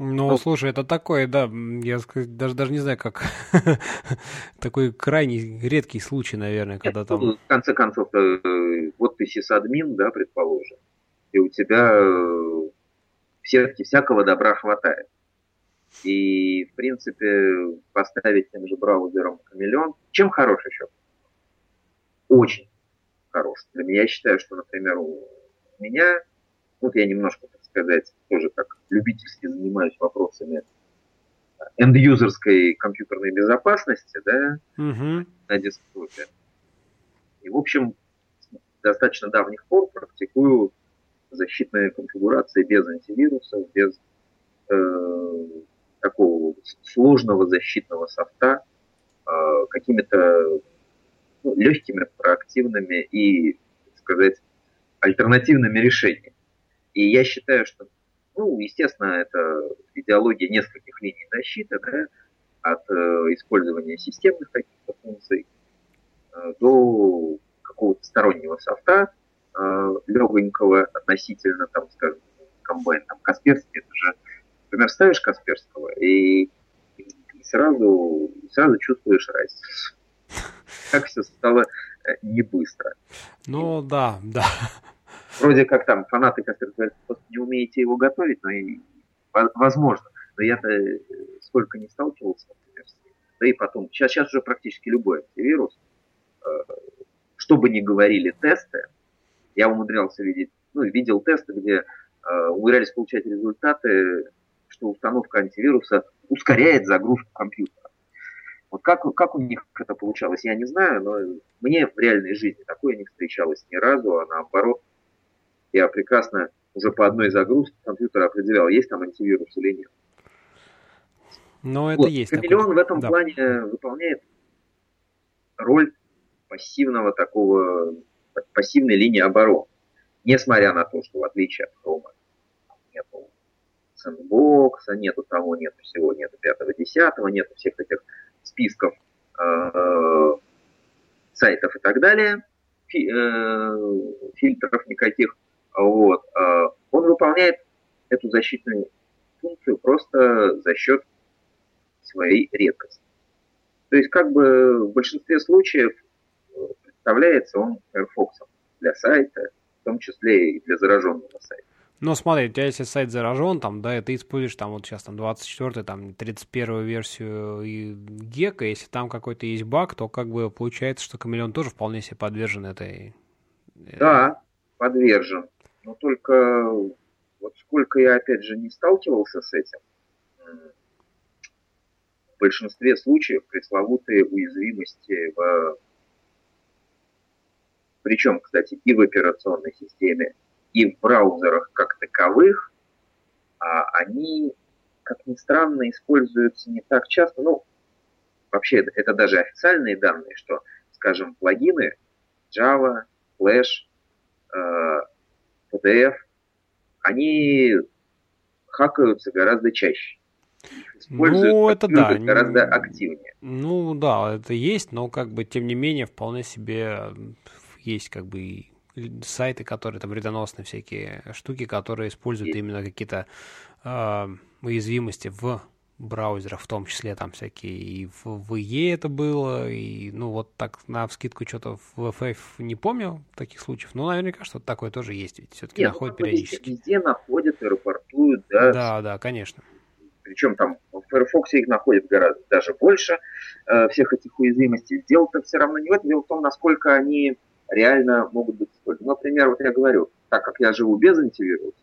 ну, ну, слушай, это такое, да, я даже, даже не знаю, как *laughs* такой крайний редкий случай, наверное, когда там... Ну, в конце концов, э, вот ты сисадмин, да, предположим, и у тебя э, в сетке всякого добра хватает. И, в принципе, поставить тем же браузером хамелеон. Чем хорош еще? Очень хорош. Для меня, я считаю, что, например, у меня, вот я немножко сказать, тоже как любительски занимаюсь вопросами энд-юзерской компьютерной безопасности, да, угу. на десктопе. И, в общем, достаточно давних пор практикую защитные конфигурации без антивирусов, без э, такого сложного защитного софта, э, какими-то ну, легкими, проактивными и, так сказать, альтернативными решениями. И я считаю, что, ну, естественно, это идеология нескольких линий защиты, да, от э, использования системных каких-то функций э, до какого-то стороннего софта, э, легонького относительно, там, скажем, комбайн, там, Касперский, это же, например, ставишь Касперского и, и сразу, сразу чувствуешь разницу. *laughs* Как все стало э, не быстро. Ну, да, да вроде как там фанаты Кастер говорят, просто не умеете его готовить, но и возможно. Но я-то э, сколько не сталкивался, например, с ним. Да и потом, сейчас, сейчас уже практически любой антивирус, э, что бы ни говорили тесты, я умудрялся видеть, ну, видел тесты, где э, умудрялись получать результаты, что установка антивируса ускоряет загрузку компьютера. Вот как, как у них это получалось, я не знаю, но мне в реальной жизни такое не встречалось ни разу, а наоборот, я прекрасно уже по одной загрузке компьютера определял, есть там антивирус или нет. Но это вот. есть. Хамелеон такой... в этом да. плане выполняет роль пассивного такого, пассивной линии обороны. Несмотря на то, что в отличие от Хрома нету сэндбокса, нету того, нету всего, нету пятого, десятого, нету всех этих списков э, сайтов и так далее, фи, э, фильтров никаких, вот. А, он выполняет эту защитную функцию просто за счет своей редкости. То есть как бы в большинстве случаев э, представляется он Firefox для сайта, в том числе и для зараженного сайта. Но смотри, у тебя если сайт заражен, там, да, и ты используешь там вот сейчас там 24 там 31 версию и гека, если там какой-то есть баг, то как бы получается, что Камелеон тоже вполне себе подвержен этой... Э, да, подвержен. Но только вот сколько я, опять же, не сталкивался с этим, в большинстве случаев пресловутые уязвимости в причем, кстати, и в операционной системе, и в браузерах как таковых, а они, как ни странно, используются не так часто. Ну, вообще, это даже официальные данные, что, скажем, плагины Java, Flash, э, PDF, они хакаются гораздо чаще. ну, это да. гораздо активнее. Ну, да, это есть, но как бы, тем не менее, вполне себе есть как бы и сайты, которые там вредоносные всякие штуки, которые используют именно какие-то э, уязвимости в браузерах, в том числе там всякие и в VE это было, и ну вот так на вскидку что-то в FF не помню таких случаев, но наверняка что-то такое тоже есть, ведь все-таки Нет, находят ну, периодически. Везде, везде находят и рапортуют, да. Да, да, конечно. Причем там в Firefox их находят гораздо даже больше э, всех этих уязвимостей. Дело-то все равно не в этом, дело в том, насколько они реально могут быть использованы. Например, вот я говорю, так как я живу без антивируса,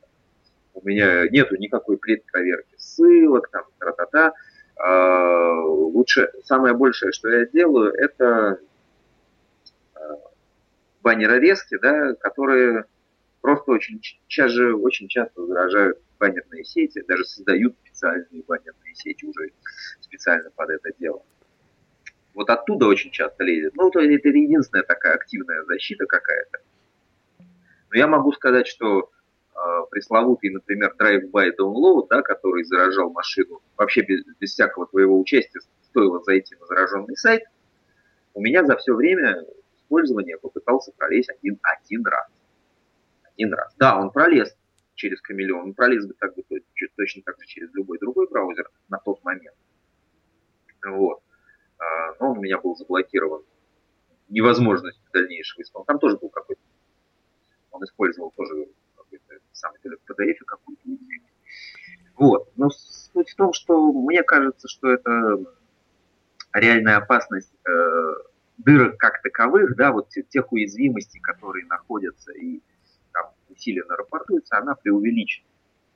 у меня нету никакой предпроверки ссылок, там, тра-та-та. А, лучше, самое большее, что я делаю, это а, баннерорезки, да, которые просто очень, сейчас же очень часто заражают баннерные сети, даже создают специальные баннерные сети уже специально под это дело. Вот оттуда очень часто лезет. Ну, то есть это единственная такая активная защита какая-то. Но я могу сказать, что Э, пресловутый, например, drive-by download, да, который заражал машину, вообще без, без всякого твоего участия стоило зайти на зараженный сайт, у меня за все время использования попытался пролезть один, один раз. Один раз. Да, он пролез через Камелеон, он пролез бы так бы точно так же через любой другой браузер на тот момент. Вот. Но он у меня был заблокирован невозможность дальнейшего исполнения. Там тоже был какой-то, он использовал тоже самом деле в PDF какую-то. Вот. Но суть в том, что мне кажется, что это реальная опасность э, дырок как таковых, да, вот тех уязвимостей, которые находятся и там усиленно рапортуются, она преувеличена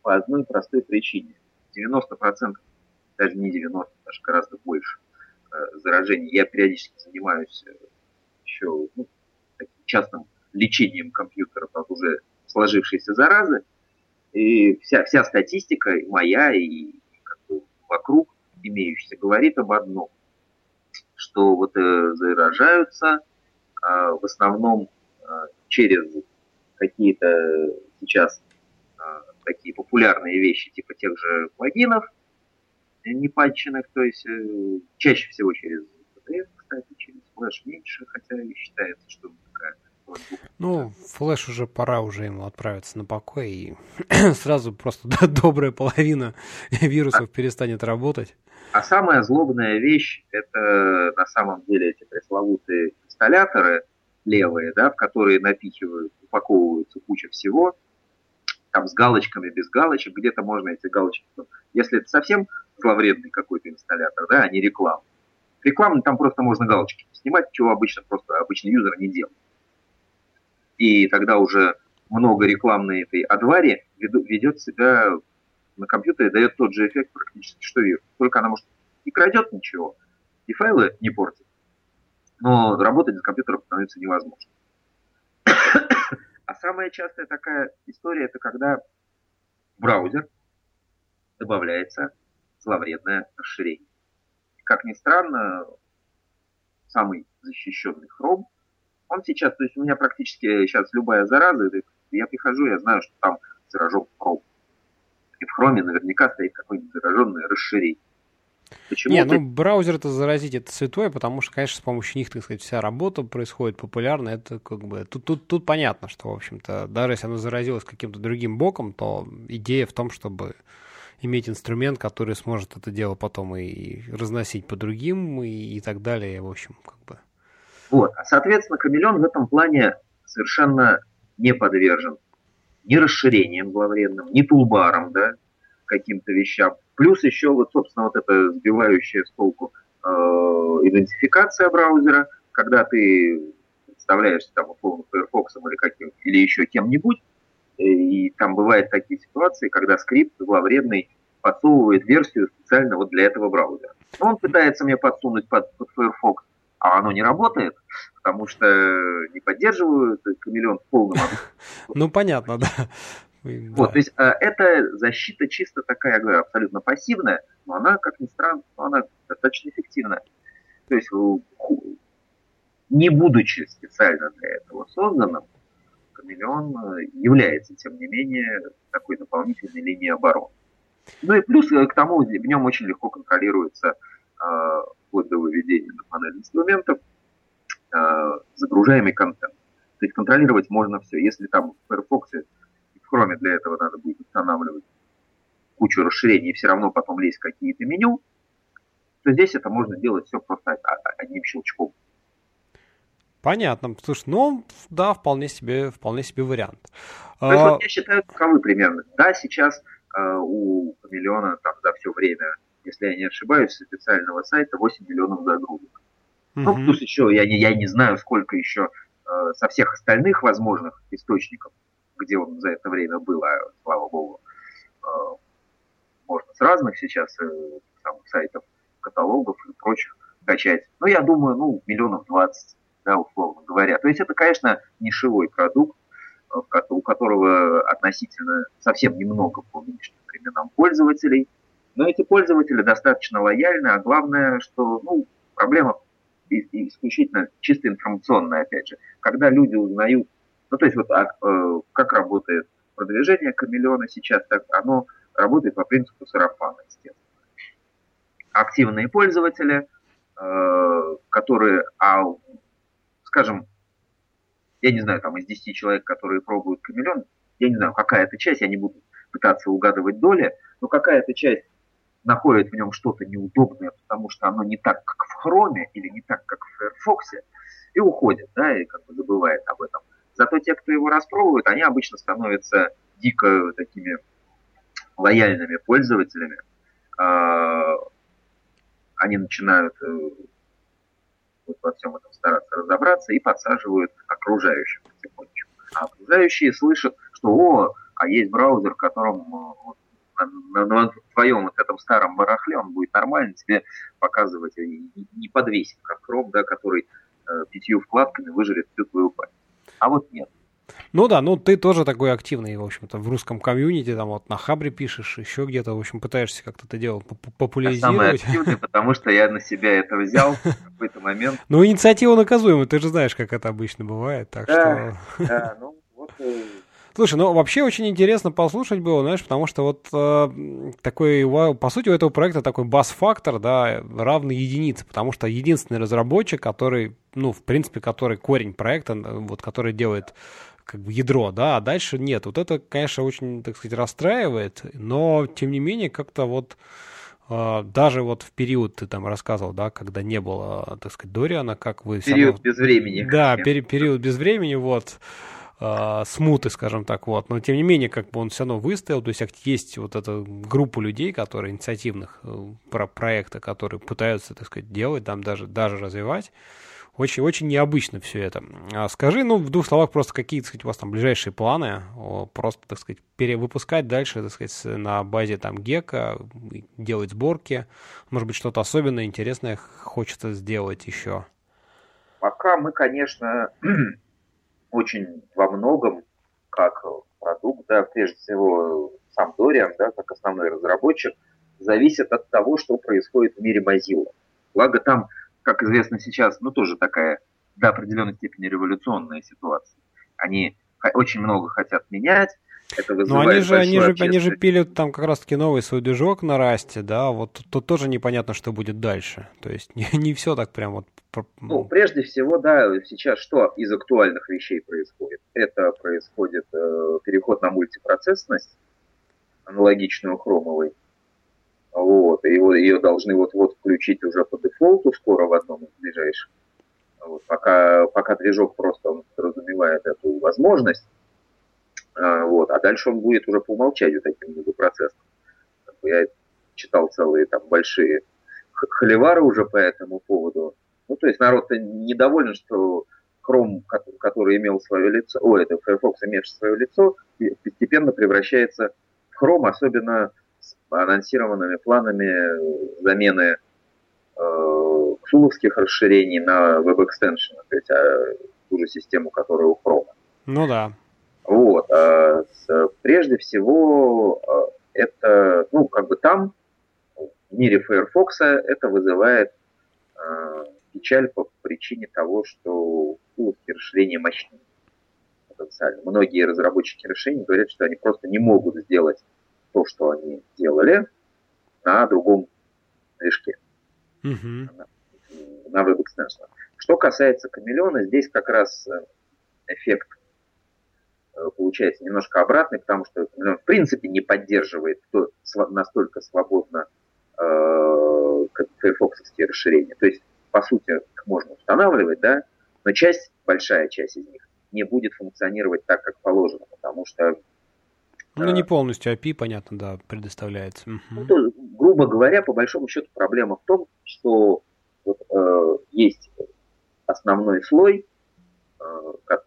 по одной простой причине. 90%, даже не 90, даже гораздо больше заражений. Я периодически занимаюсь э, еще ну, частным лечением компьютеров от уже сложившейся заразы. И вся, вся статистика моя и как бы, вокруг имеющаяся говорит об одном, что вот э, заражаются э, в основном э, через какие-то сейчас э, такие популярные вещи, типа тех же плагинов непатченных, то есть э, чаще всего через PDF, кстати, через флеш меньше, хотя и считается, что такая ну, флеш уже пора уже ему отправиться на покой, и *clears throat* сразу просто добрая половина *laughs* вирусов а, перестанет работать. А самая злобная вещь, это на самом деле эти пресловутые инсталляторы левые, да, в которые напихивают, упаковываются куча всего, там с галочками, без галочек, где-то можно эти галочки, если это совсем зловредный какой-то инсталлятор, да, а не реклама. Рекламный там просто можно галочки снимать, чего обычно просто обычный юзер не делает и тогда уже много рекламной этой адвари ведет себя на компьютере, дает тот же эффект практически, что вирус. Только она, может, не крадет ничего, и файлы не портит, но работать с компьютером становится невозможно. *coughs* А самая частая такая история, это когда браузер добавляется зловредное расширение. Как ни странно, самый защищенный Chrome – он сейчас, то есть у меня практически сейчас любая зараза, я прихожу, я знаю, что там заражен Chrome. И в хроме наверняка стоит какое-нибудь зараженное расширение. Почему Не, ты... ну браузер это заразить это святое, потому что, конечно, с помощью них, так сказать, вся работа происходит популярно. Это как бы тут, тут, тут понятно, что, в общем-то, даже если оно заразилось каким-то другим боком, то идея в том, чтобы иметь инструмент, который сможет это дело потом и разносить по другим и, и так далее. В общем, как бы вот. А, соответственно, хамелеон в этом плане совершенно не подвержен ни расширениям зловредным, ни тулбарам, да, каким-то вещам. Плюс еще вот, собственно, вот эта сбивающая с толку э, идентификация браузера, когда ты представляешься там условно Firefox или каким или еще кем-нибудь, и там бывают такие ситуации, когда скрипт зловредный подсовывает версию специально вот для этого браузера. Но он пытается мне подсунуть под, под Firefox а оно не работает, потому что не поддерживают камелеон в полном *laughs* Ну, понятно, да. Вот, то есть э, это защита чисто такая, я говорю, абсолютно пассивная, но она, как ни странно, она достаточно эффективная. То есть, не будучи специально для этого созданным, камелеон э, является, тем не менее, такой дополнительной линией обороны. Ну и плюс э, к тому, в нем очень легко контролируется вплоть до выведения на панель инструментов, загружаемый контент. То есть контролировать можно все. Если там в Firefox и в Chrome для этого надо будет устанавливать кучу расширений и все равно потом лезть какие-то меню, то здесь это можно делать все просто одним щелчком. Понятно. Слушай, ну, да, вполне себе, вполне себе вариант. То есть, а... я считаю, таковы примерно. Да, сейчас э, у Хамелеона там за все время, если я не ошибаюсь, с официального сайта 8 миллионов загрузок. Угу. Ну, плюс еще, я не, я не знаю, сколько еще э, со всех остальных возможных источников, где он за это время был, а, слава богу, э, можно с разных сейчас э, самых сайтов, каталогов и прочих качать. Но я думаю, ну, миллионов 20 да, условно говоря. То есть это, конечно, нишевой продукт, э, у которого относительно совсем немного по нынешним временам пользователей. Но эти пользователи достаточно лояльны, а главное, что ну, проблема исключительно чисто информационная, опять же. Когда люди узнают, ну то есть вот а, э, как работает продвижение камелеона сейчас, так оно работает по принципу сарафана, естественно. Активные пользователи, э, которые, а скажем, я не знаю, там из 10 человек, которые пробуют камелеон, я не знаю, какая-то часть, я не буду пытаться угадывать доли, но какая-то часть находит в нем что-то неудобное, потому что оно не так, как в Хроме или не так, как в Firefox, и уходит, да, и как бы забывает об этом. Зато те, кто его распробует, они обычно становятся дико такими лояльными пользователями. А, они начинают э, вот во всем этом стараться разобраться и подсаживают окружающих потихонечку. А окружающие слышат, что о, а есть браузер, в котором э, на, на, на твоем вот этом старом барахле он будет нормально тебе показывать, и не подвесит, как Chrome, да, который э, пятью вкладками выжрет всю твою память. А вот нет. Ну да, ну ты тоже такой активный, в общем-то, в русском комьюнити, там вот на Хабре пишешь, еще где-то, в общем, пытаешься как-то это дело популяризировать. Я самый активный, потому что я на себя это взял в какой-то момент. Ну, инициатива наказуема, ты же знаешь, как это обычно бывает, так что... Да, ну вот... Э, Слушай, ну вообще очень интересно послушать было, знаешь, потому что вот э, такой, по сути, у этого проекта такой бас-фактор, да, равный единице, потому что единственный разработчик, который, ну, в принципе, который корень проекта, вот, который делает как бы ядро, да, а дальше нет. Вот это, конечно, очень, так сказать, расстраивает, но, тем не менее, как-то вот э, даже вот в период, ты там рассказывал, да, когда не было, так сказать, Дориана, как вы... Период равно... без времени. Да, пери- период без времени, вот, э, смуты, скажем так, вот, но, тем не менее, как бы он все равно выстоял, то есть есть вот эта группа людей, которые инициативных э, про проекта, которые пытаются, так сказать, делать, там даже, даже развивать, очень, очень необычно все это. А скажи, ну, в двух словах просто какие, так сказать, у вас там ближайшие планы, просто, так сказать, перевыпускать дальше, так сказать, на базе там гека, делать сборки, может быть, что-то особенное, интересное хочется сделать еще? Пока мы, конечно, *clears throat* очень во многом, как продукт, да, прежде всего сам Дориан, да, как основной разработчик, зависит от того, что происходит в мире Mozilla. Благо там как известно сейчас, ну тоже такая до определенной степени революционная ситуация. Они очень много хотят менять, это Но они же, они же, они же пилят там как раз-таки новый свой движок на расте, да, вот тут тоже непонятно, что будет дальше. То есть не, не все так прям вот... Ну, прежде всего, да, сейчас что из актуальных вещей происходит? Это происходит э, переход на мультипроцессность, аналогичную хромовой, вот, и ее должны вот-вот включить уже по дефолту скоро в одном из ближайших. Вот, пока, пока движок просто он эту возможность, а, вот, а дальше он будет уже по умолчанию таким многопроцессным. Я читал целые там большие холивары уже по этому поводу. Ну, то есть народ недоволен, что Chrome, который имел свое лицо, о, это Firefox, имевший свое лицо, постепенно превращается в Chrome, особенно анонсированными планами замены э, ксуловских расширений на веб-экстеншн, то есть а, ту же систему, которая у Chrome. Ну да. Вот. А, с, прежде всего, а, это, ну, как бы там, в мире Firefox, это вызывает а, печаль по причине того, что ксуловские расширения мощнее потенциально. Многие разработчики решений говорят, что они просто не могут сделать то, что они делали, на другом движке, mm-hmm. на, на WebExtension. Что касается Камелеона, здесь как раз э, эффект э, получается немножко обратный, потому что он в принципе не поддерживает то, настолько свободно э, файрфоксовские расширения. То есть, по сути, их можно устанавливать, да, но часть, большая часть из них не будет функционировать так, как положено, потому что... Ну, не полностью API, понятно, да, предоставляется. Ну, то, грубо говоря, по большому счету проблема в том, что вот, э, есть основной слой, э, как,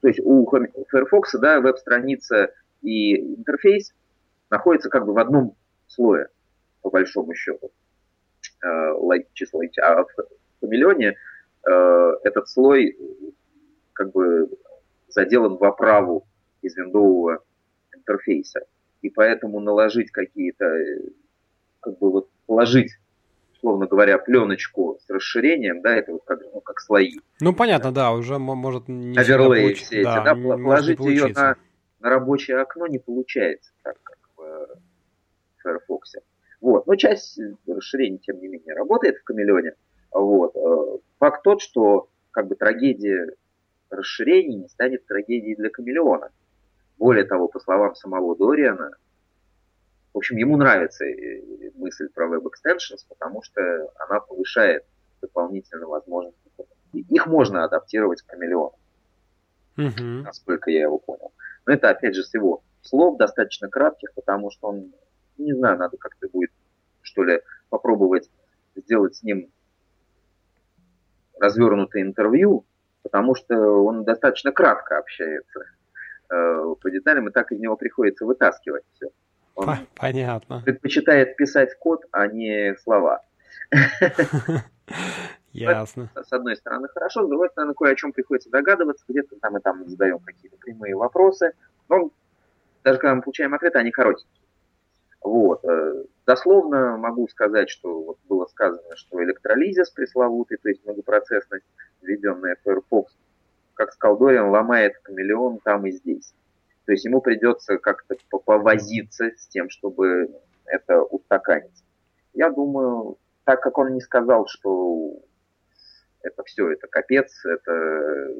то есть у Firefox, да, веб-страница и интерфейс находятся как бы в одном слое, по большому счету, э, число, а в Хамелеоне э, этот слой как бы заделан в оправу из виндового интерфейса. И поэтому наложить какие-то, как бы вот положить, условно говоря, пленочку с расширением, да, это вот как, ну, как слои. Ну, понятно, да, уже может не Оверлей все эти, да, да положить ее на, на рабочее окно не получается, так как в Firefox. Вот. Но часть расширений, тем не менее, работает в Камелеоне. Вот. Э, факт тот, что как бы трагедия расширений не станет трагедией для Камелеона. Более того, по словам самого Дориана, в общем, ему нравится э, мысль про Web Extensions, потому что она повышает дополнительно возможности. Их можно адаптировать к Камелеону, угу. насколько я его понял. Но это, опять же, с его слов достаточно кратких, потому что он, не знаю, надо как-то будет, что ли, попробовать сделать с ним развернутое интервью, потому что он достаточно кратко общается по деталям, и так из него приходится вытаскивать все. Он Понятно. предпочитает писать код, а не слова. *laughs* Ясно. с одной стороны хорошо, с другой стороны кое о чем приходится догадываться, где-то там и там задаем какие-то прямые вопросы. Но даже когда мы получаем ответы, они коротенькие. Вот. Э, дословно могу сказать, что вот было сказано, что электролизис пресловутый, то есть многопроцессность, введенная в Firefox, как с колдорием, ломает камелеон там и здесь. То есть ему придется как-то повозиться с тем, чтобы это устаканить. Я думаю, так как он не сказал, что это все, это капец, это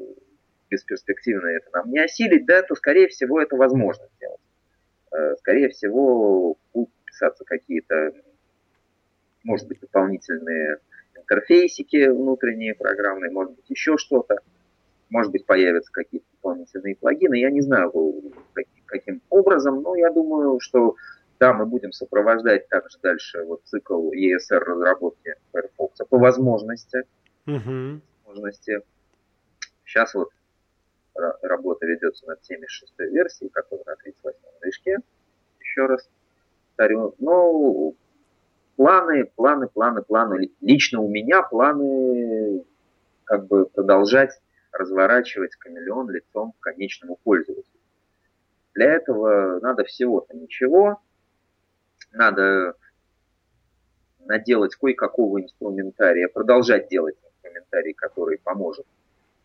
бесперспективно, это нам не осилить, да, то, скорее всего, это возможно сделать. Э, скорее всего, будут писаться какие-то, может быть, дополнительные интерфейсики внутренние программные, может быть, еще что-то. Может быть, появятся какие-то дополнительные плагины. Я не знаю, каким образом, но я думаю, что да, мы будем сопровождать также дальше вот цикл ESR разработки Firefox по возможности. Uh-huh. возможности. Сейчас вот работа ведется над 76 версией, которая на 38 движке. Еще раз повторю. Но планы, планы, планы, планы. Лично у меня планы как бы продолжать разворачивать камелеон лицом к конечному пользователю. Для этого надо всего-то ничего. Надо наделать кое-какого инструментария, продолжать делать инструментарий, который поможет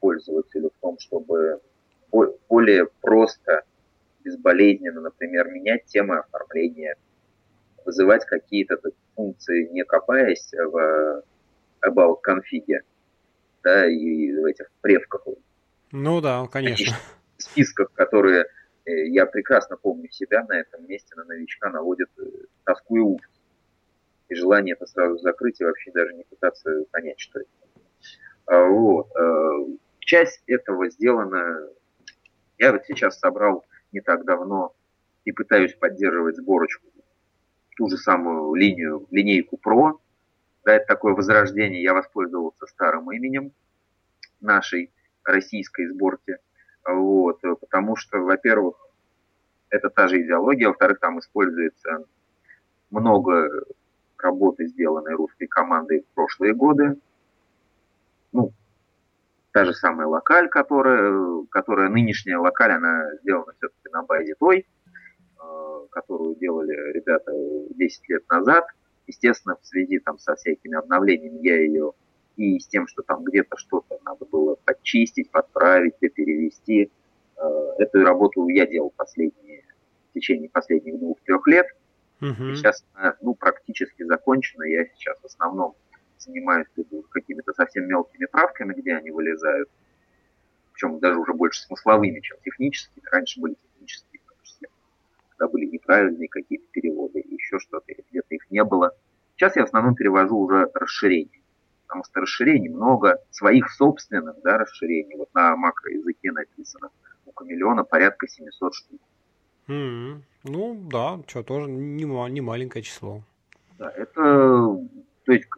пользователю в том, чтобы более просто, безболезненно, например, менять темы оформления, вызывать какие-то функции, не копаясь в about конфиге, да, и в этих превках. Ну да, конечно. В списках, которые э, я прекрасно помню себя на этом месте, на новичка наводит э, тоску и ужас. И желание это сразу закрыть и вообще даже не пытаться понять, что это. А, вот. Э, часть этого сделана... Я вот сейчас собрал не так давно и пытаюсь поддерживать сборочку ту же самую линию, линейку Pro. Да, это такое возрождение. Я воспользовался старым именем нашей российской сборки. Вот, потому что, во-первых, это та же идеология, во-вторых, там используется много работы, сделанной русской командой в прошлые годы. Ну, та же самая локаль, которая, которая нынешняя локаль, она сделана все-таки на базе той, Э, которую делали ребята 10 лет назад. Естественно, в связи там, со всякими обновлениями я ее и с тем, что там где-то что-то надо было подчистить, подправить, перевести. Э, эту работу я делал последние, в течение последних двух-трех лет. Uh-huh. Сейчас ну, практически закончено. Я сейчас в основном занимаюсь какими-то совсем мелкими правками, где они вылезают. причем даже уже больше смысловыми, чем техническими. Раньше были технические, в том числе, когда были неправильные какие-то переводы, еще что-то, где-то их не было. Сейчас я в основном перевожу уже расширения, потому что расширений много, своих собственных да, расширений, вот на макроязыке написано, у Камелеона порядка 700 штук. Mm-hmm. Ну да, что, тоже не, не маленькое число. Да, это, то есть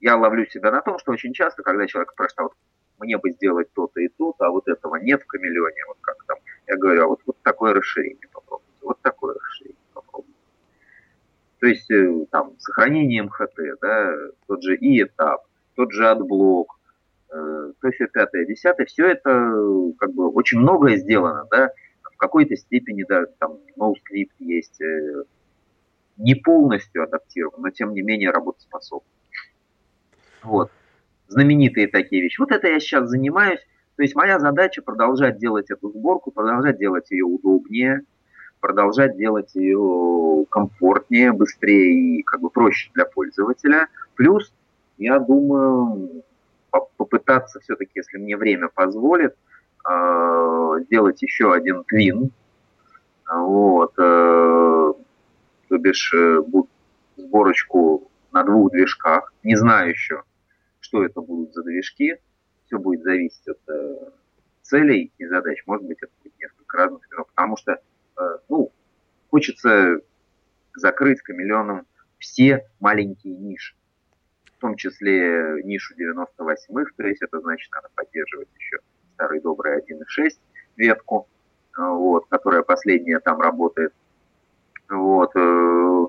я ловлю себя на том, что очень часто, когда человек спрашивает, вот мне бы сделать то-то и то-то, а вот этого нет в K-Meleon е, вот как там, я говорю, а вот, вот такое расширение попробуйте, вот такое расширение попробуйте. То есть э, там сохранение MHT, да, тот же IE Tab, тот же AdBlock, э, то все пятое, десятое, все это как бы очень многое сделано, да, в какой-то степени, да, там NoScript есть, э, не полностью адаптирован, но тем не менее работоспособен. Вот. Знаменитые такие вещи. Вот это я сейчас занимаюсь. То есть моя задача продолжать делать эту сборку, продолжать делать ее удобнее, продолжать делать ее комфортнее, быстрее и как бы проще для пользователя. Плюс, я думаю, попытаться все-таки, если мне время позволит, э, сделать еще один твин. Вот, э, то бишь э, сборочку на двух движках. Не знаю еще, что это будут за движки. Все будет зависеть от э, целей и задач. Может быть, это будет несколько разных движков. Потому что, э, ну, хочется закрыть камелеоном все маленькие ниши. В том числе нишу 98-х, то есть это значит, надо поддерживать еще старый добрый 1.6 ветку, э, вот, которая последняя там работает. Вот, э,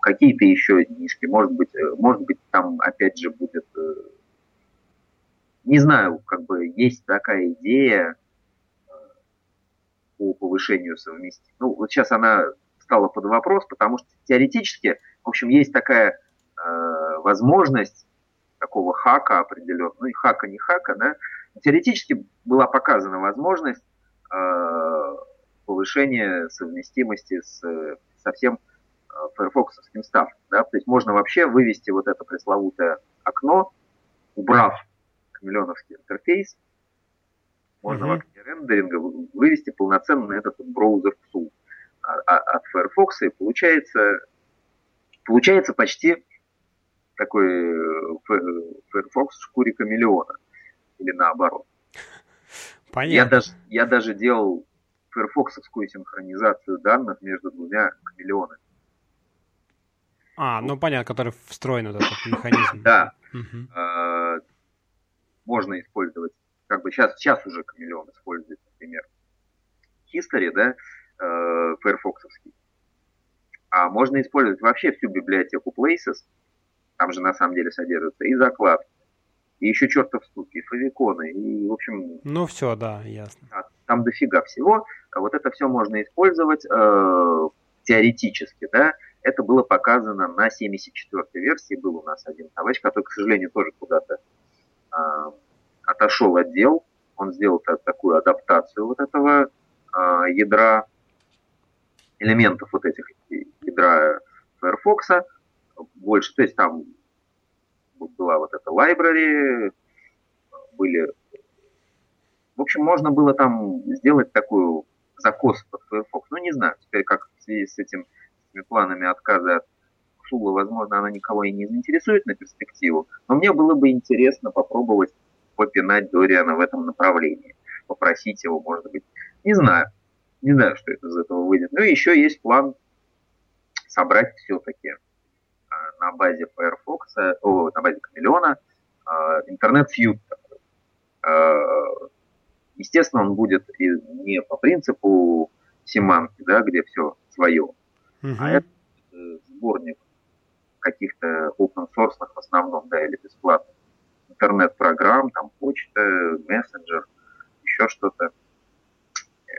какие-то еще нишки, может быть, э, может быть, там опять же будет, не знаю, как бы есть такая идея э, по повышению совместимости. Ну, вот сейчас она стала под вопрос, потому что теоретически, в общем, есть такая э, возможность такого хака определенного, ну и хака не хака, да, теоретически была показана возможность э, повышения совместимости с, со всем файрфоксовским став. Да? То есть можно вообще вывести вот это пресловутое окно, убрав камелеоновский интерфейс, можно mm-hmm. в окне рендеринга вывести полноценно этот браузер в а, а, от Firefox, и получается, получается почти такой э, Firefox в шкуре камелеона, или наоборот. Понятно. Я даже, я даже делал файрфоксовскую синхронизацию данных между двумя камелеонами. А, ну понятно, который встроен этот механизм. Да. А, можно использовать, как бы сейчас, сейчас уже Камелеон использует, например, History, да, э, Firefoxовский. А можно использовать вообще всю библиотеку Places, там же на самом деле содержатся и закладки, и еще чертов стуки, и фавиконы, и, в общем... Ну, все, да, ясно. Там дофига всего. Вот это все можно использовать э, теоретически, да, это было показано на 74-й версии. Был у нас один товарищ, который, к сожалению, тоже куда-то отошел от дел. Он сделал так, такую адаптацию вот этого э, ядра, элементов вот этих ядра Firefox больше. То есть там была вот эта library, были... В общем, можно было там сделать такую закос под Firefox. Ну, не знаю, теперь как в связи с этим планами отказа от Шула, возможно, она никого и не заинтересует на перспективу, но мне было бы интересно попробовать попинать Дориана в этом направлении, попросить его, может быть, не знаю, не знаю, что это из этого выйдет. Ну и еще есть план собрать все-таки э, на базе Firefox, о, на базе Камелеона, интернет-фьюд. Э, естественно, он будет не по принципу семанки, да, где все свое, Угу. А это сборник каких-то open source в основном, да, или бесплатных интернет-программ, там почта, мессенджер, еще что-то.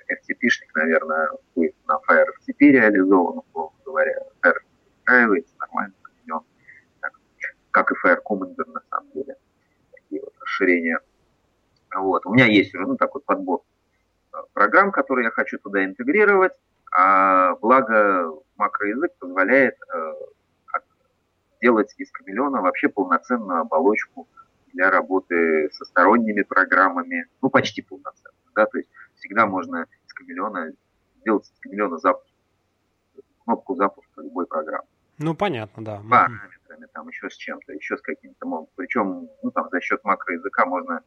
FTP-шник, наверное, будет на Fire FTP реализован, условно говоря. Fire устраивается нормально, проведен. Так, как и Fire Commander, на самом деле. Такие вот расширения. Вот. У меня есть уже ну, такой подбор э, программ, которые я хочу туда интегрировать. А благо макроязык позволяет э, делать из камелеона вообще полноценную оболочку для работы со сторонними программами, ну, почти полноценно, да, то есть всегда можно из камелеона сделать из камелеона запуск, кнопку запуска любой программы. Ну, понятно, да. Параметрами, там, еще с чем-то, еще с каким-то, причем, ну, там, за счет макроязыка можно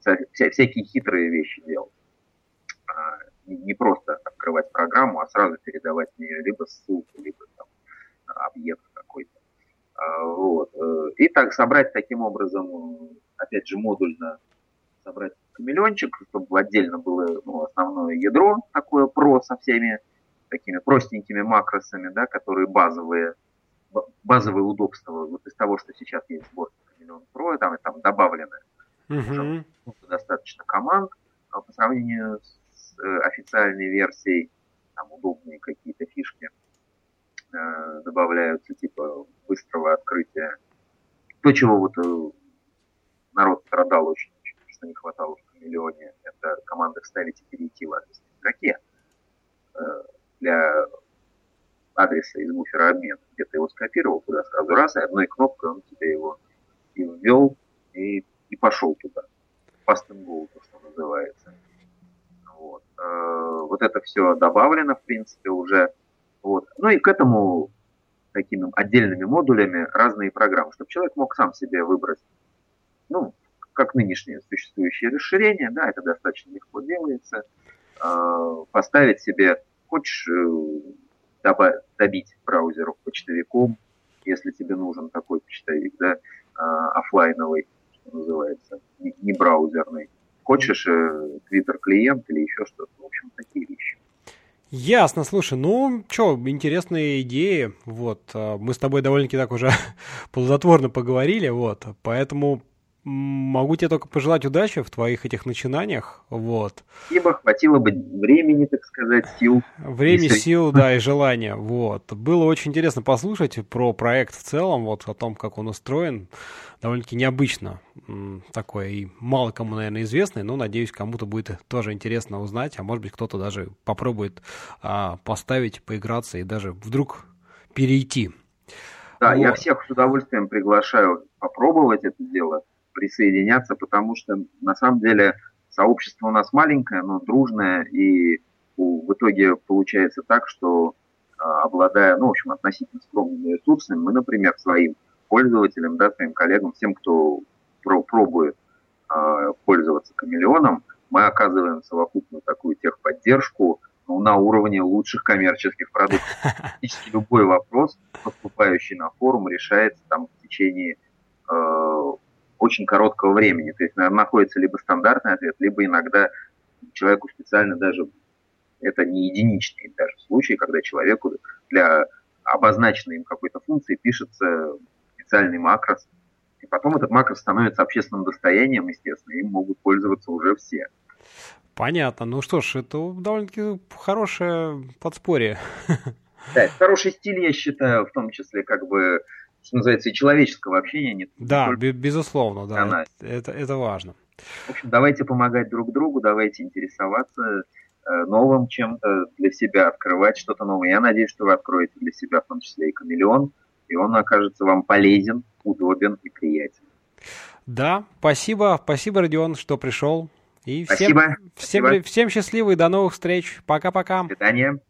вся, всякие хитрые вещи делать. А, не просто открывать программу, а сразу передавать в нее либо ссылку, либо там, объект вот. Э, и так собрать таким образом, опять же, модульно собрать камелеончик, чтобы отдельно было ну, основное ядро, такое про со всеми такими простенькими макросами, да, которые базовые, базовые удобства вот из того, что сейчас есть в Камелеон Pro, там, там добавлены uh-huh. достаточно команд а по сравнению с э, официальной версией, там удобные какие-то фишки э, добавляются, типа быстрого открытия. То, чего вот э, народ страдал очень, что не хватало в миллионе, это команда вставить и перейти в адрес строке для адреса из буфера обмена, где ты его скопировал туда сразу раз, и одной кнопкой он тебе его и ввел, и, и пошел туда. Fast and go, то, что называется. Вот. Э, вот это все добавлено, в принципе, уже. Вот. Ну и к этому такими отдельными модулями разные программы, чтобы человек мог сам себе выбрать, ну, как нынешнее существующее расширение, да, это достаточно легко делается, э, поставить себе хочешь э, добить браузеру почтовиком, если тебе нужен такой почтовик, да, а, офлайновый, что называется, не браузерный. Хочешь э, Twitter клиент или еще что-то, в общем, такие вещи. Ясно, слушай, ну, что, интересные идеи, вот, а, мы с тобой довольно-таки так уже *laughs* плодотворно поговорили, вот, поэтому могу тебе только пожелать удачи в твоих этих начинаниях. Вот. Спасибо, хватило бы времени, так сказать, сил. Времени, если... сил, да, и *laughs* желания. Вот. Было очень интересно послушать про проект в целом, вот о том, как он устроен. Довольно-таки необычно такое и мало кому, наверное, известный, но, надеюсь, кому-то будет тоже интересно узнать, а может быть, кто-то даже попробует а, поставить, поиграться и даже вдруг перейти. Да, вот. я всех с удовольствием приглашаю попробовать это дело присоединяться, потому что на самом деле сообщество у нас маленькое, но дружное, и в итоге получается так, что а, обладая, ну, в общем, относительно скромными ресурсами, мы, например, своим пользователям, да, своим коллегам, всем, кто пробует э, пользоваться камелеоном, мы оказываем совокупную такую техподдержку ну, на уровне лучших коммерческих продуктов. Практически любой вопрос, поступающий на форум, решается там в течение э, очень короткого времени. То есть находится либо стандартный ответ, либо иногда человеку специально даже это не единичный даже случай, когда человеку для обозначенной им какой-то функции пишется специальный макрос, и потом этот макрос становится общественным достоянием, естественно, им могут пользоваться уже все. Понятно. Ну что ж, это довольно-таки хорошее подспорье. Да, это хороший стиль, я считаю, в том числе как бы что называется, и человеческого общения нет. Да, не безусловно, да, это, это важно. В общем, давайте помогать друг другу, давайте интересоваться э, новым чем-то для себя, открывать что-то новое. Я надеюсь, что вы откроете для себя в том числе и камелеон, и он окажется вам полезен, удобен и приятен. Да, спасибо, спасибо, Родион, что пришел. И спасибо. Всем, всем, всем счастливо и до новых встреч. Пока-пока. До свидания.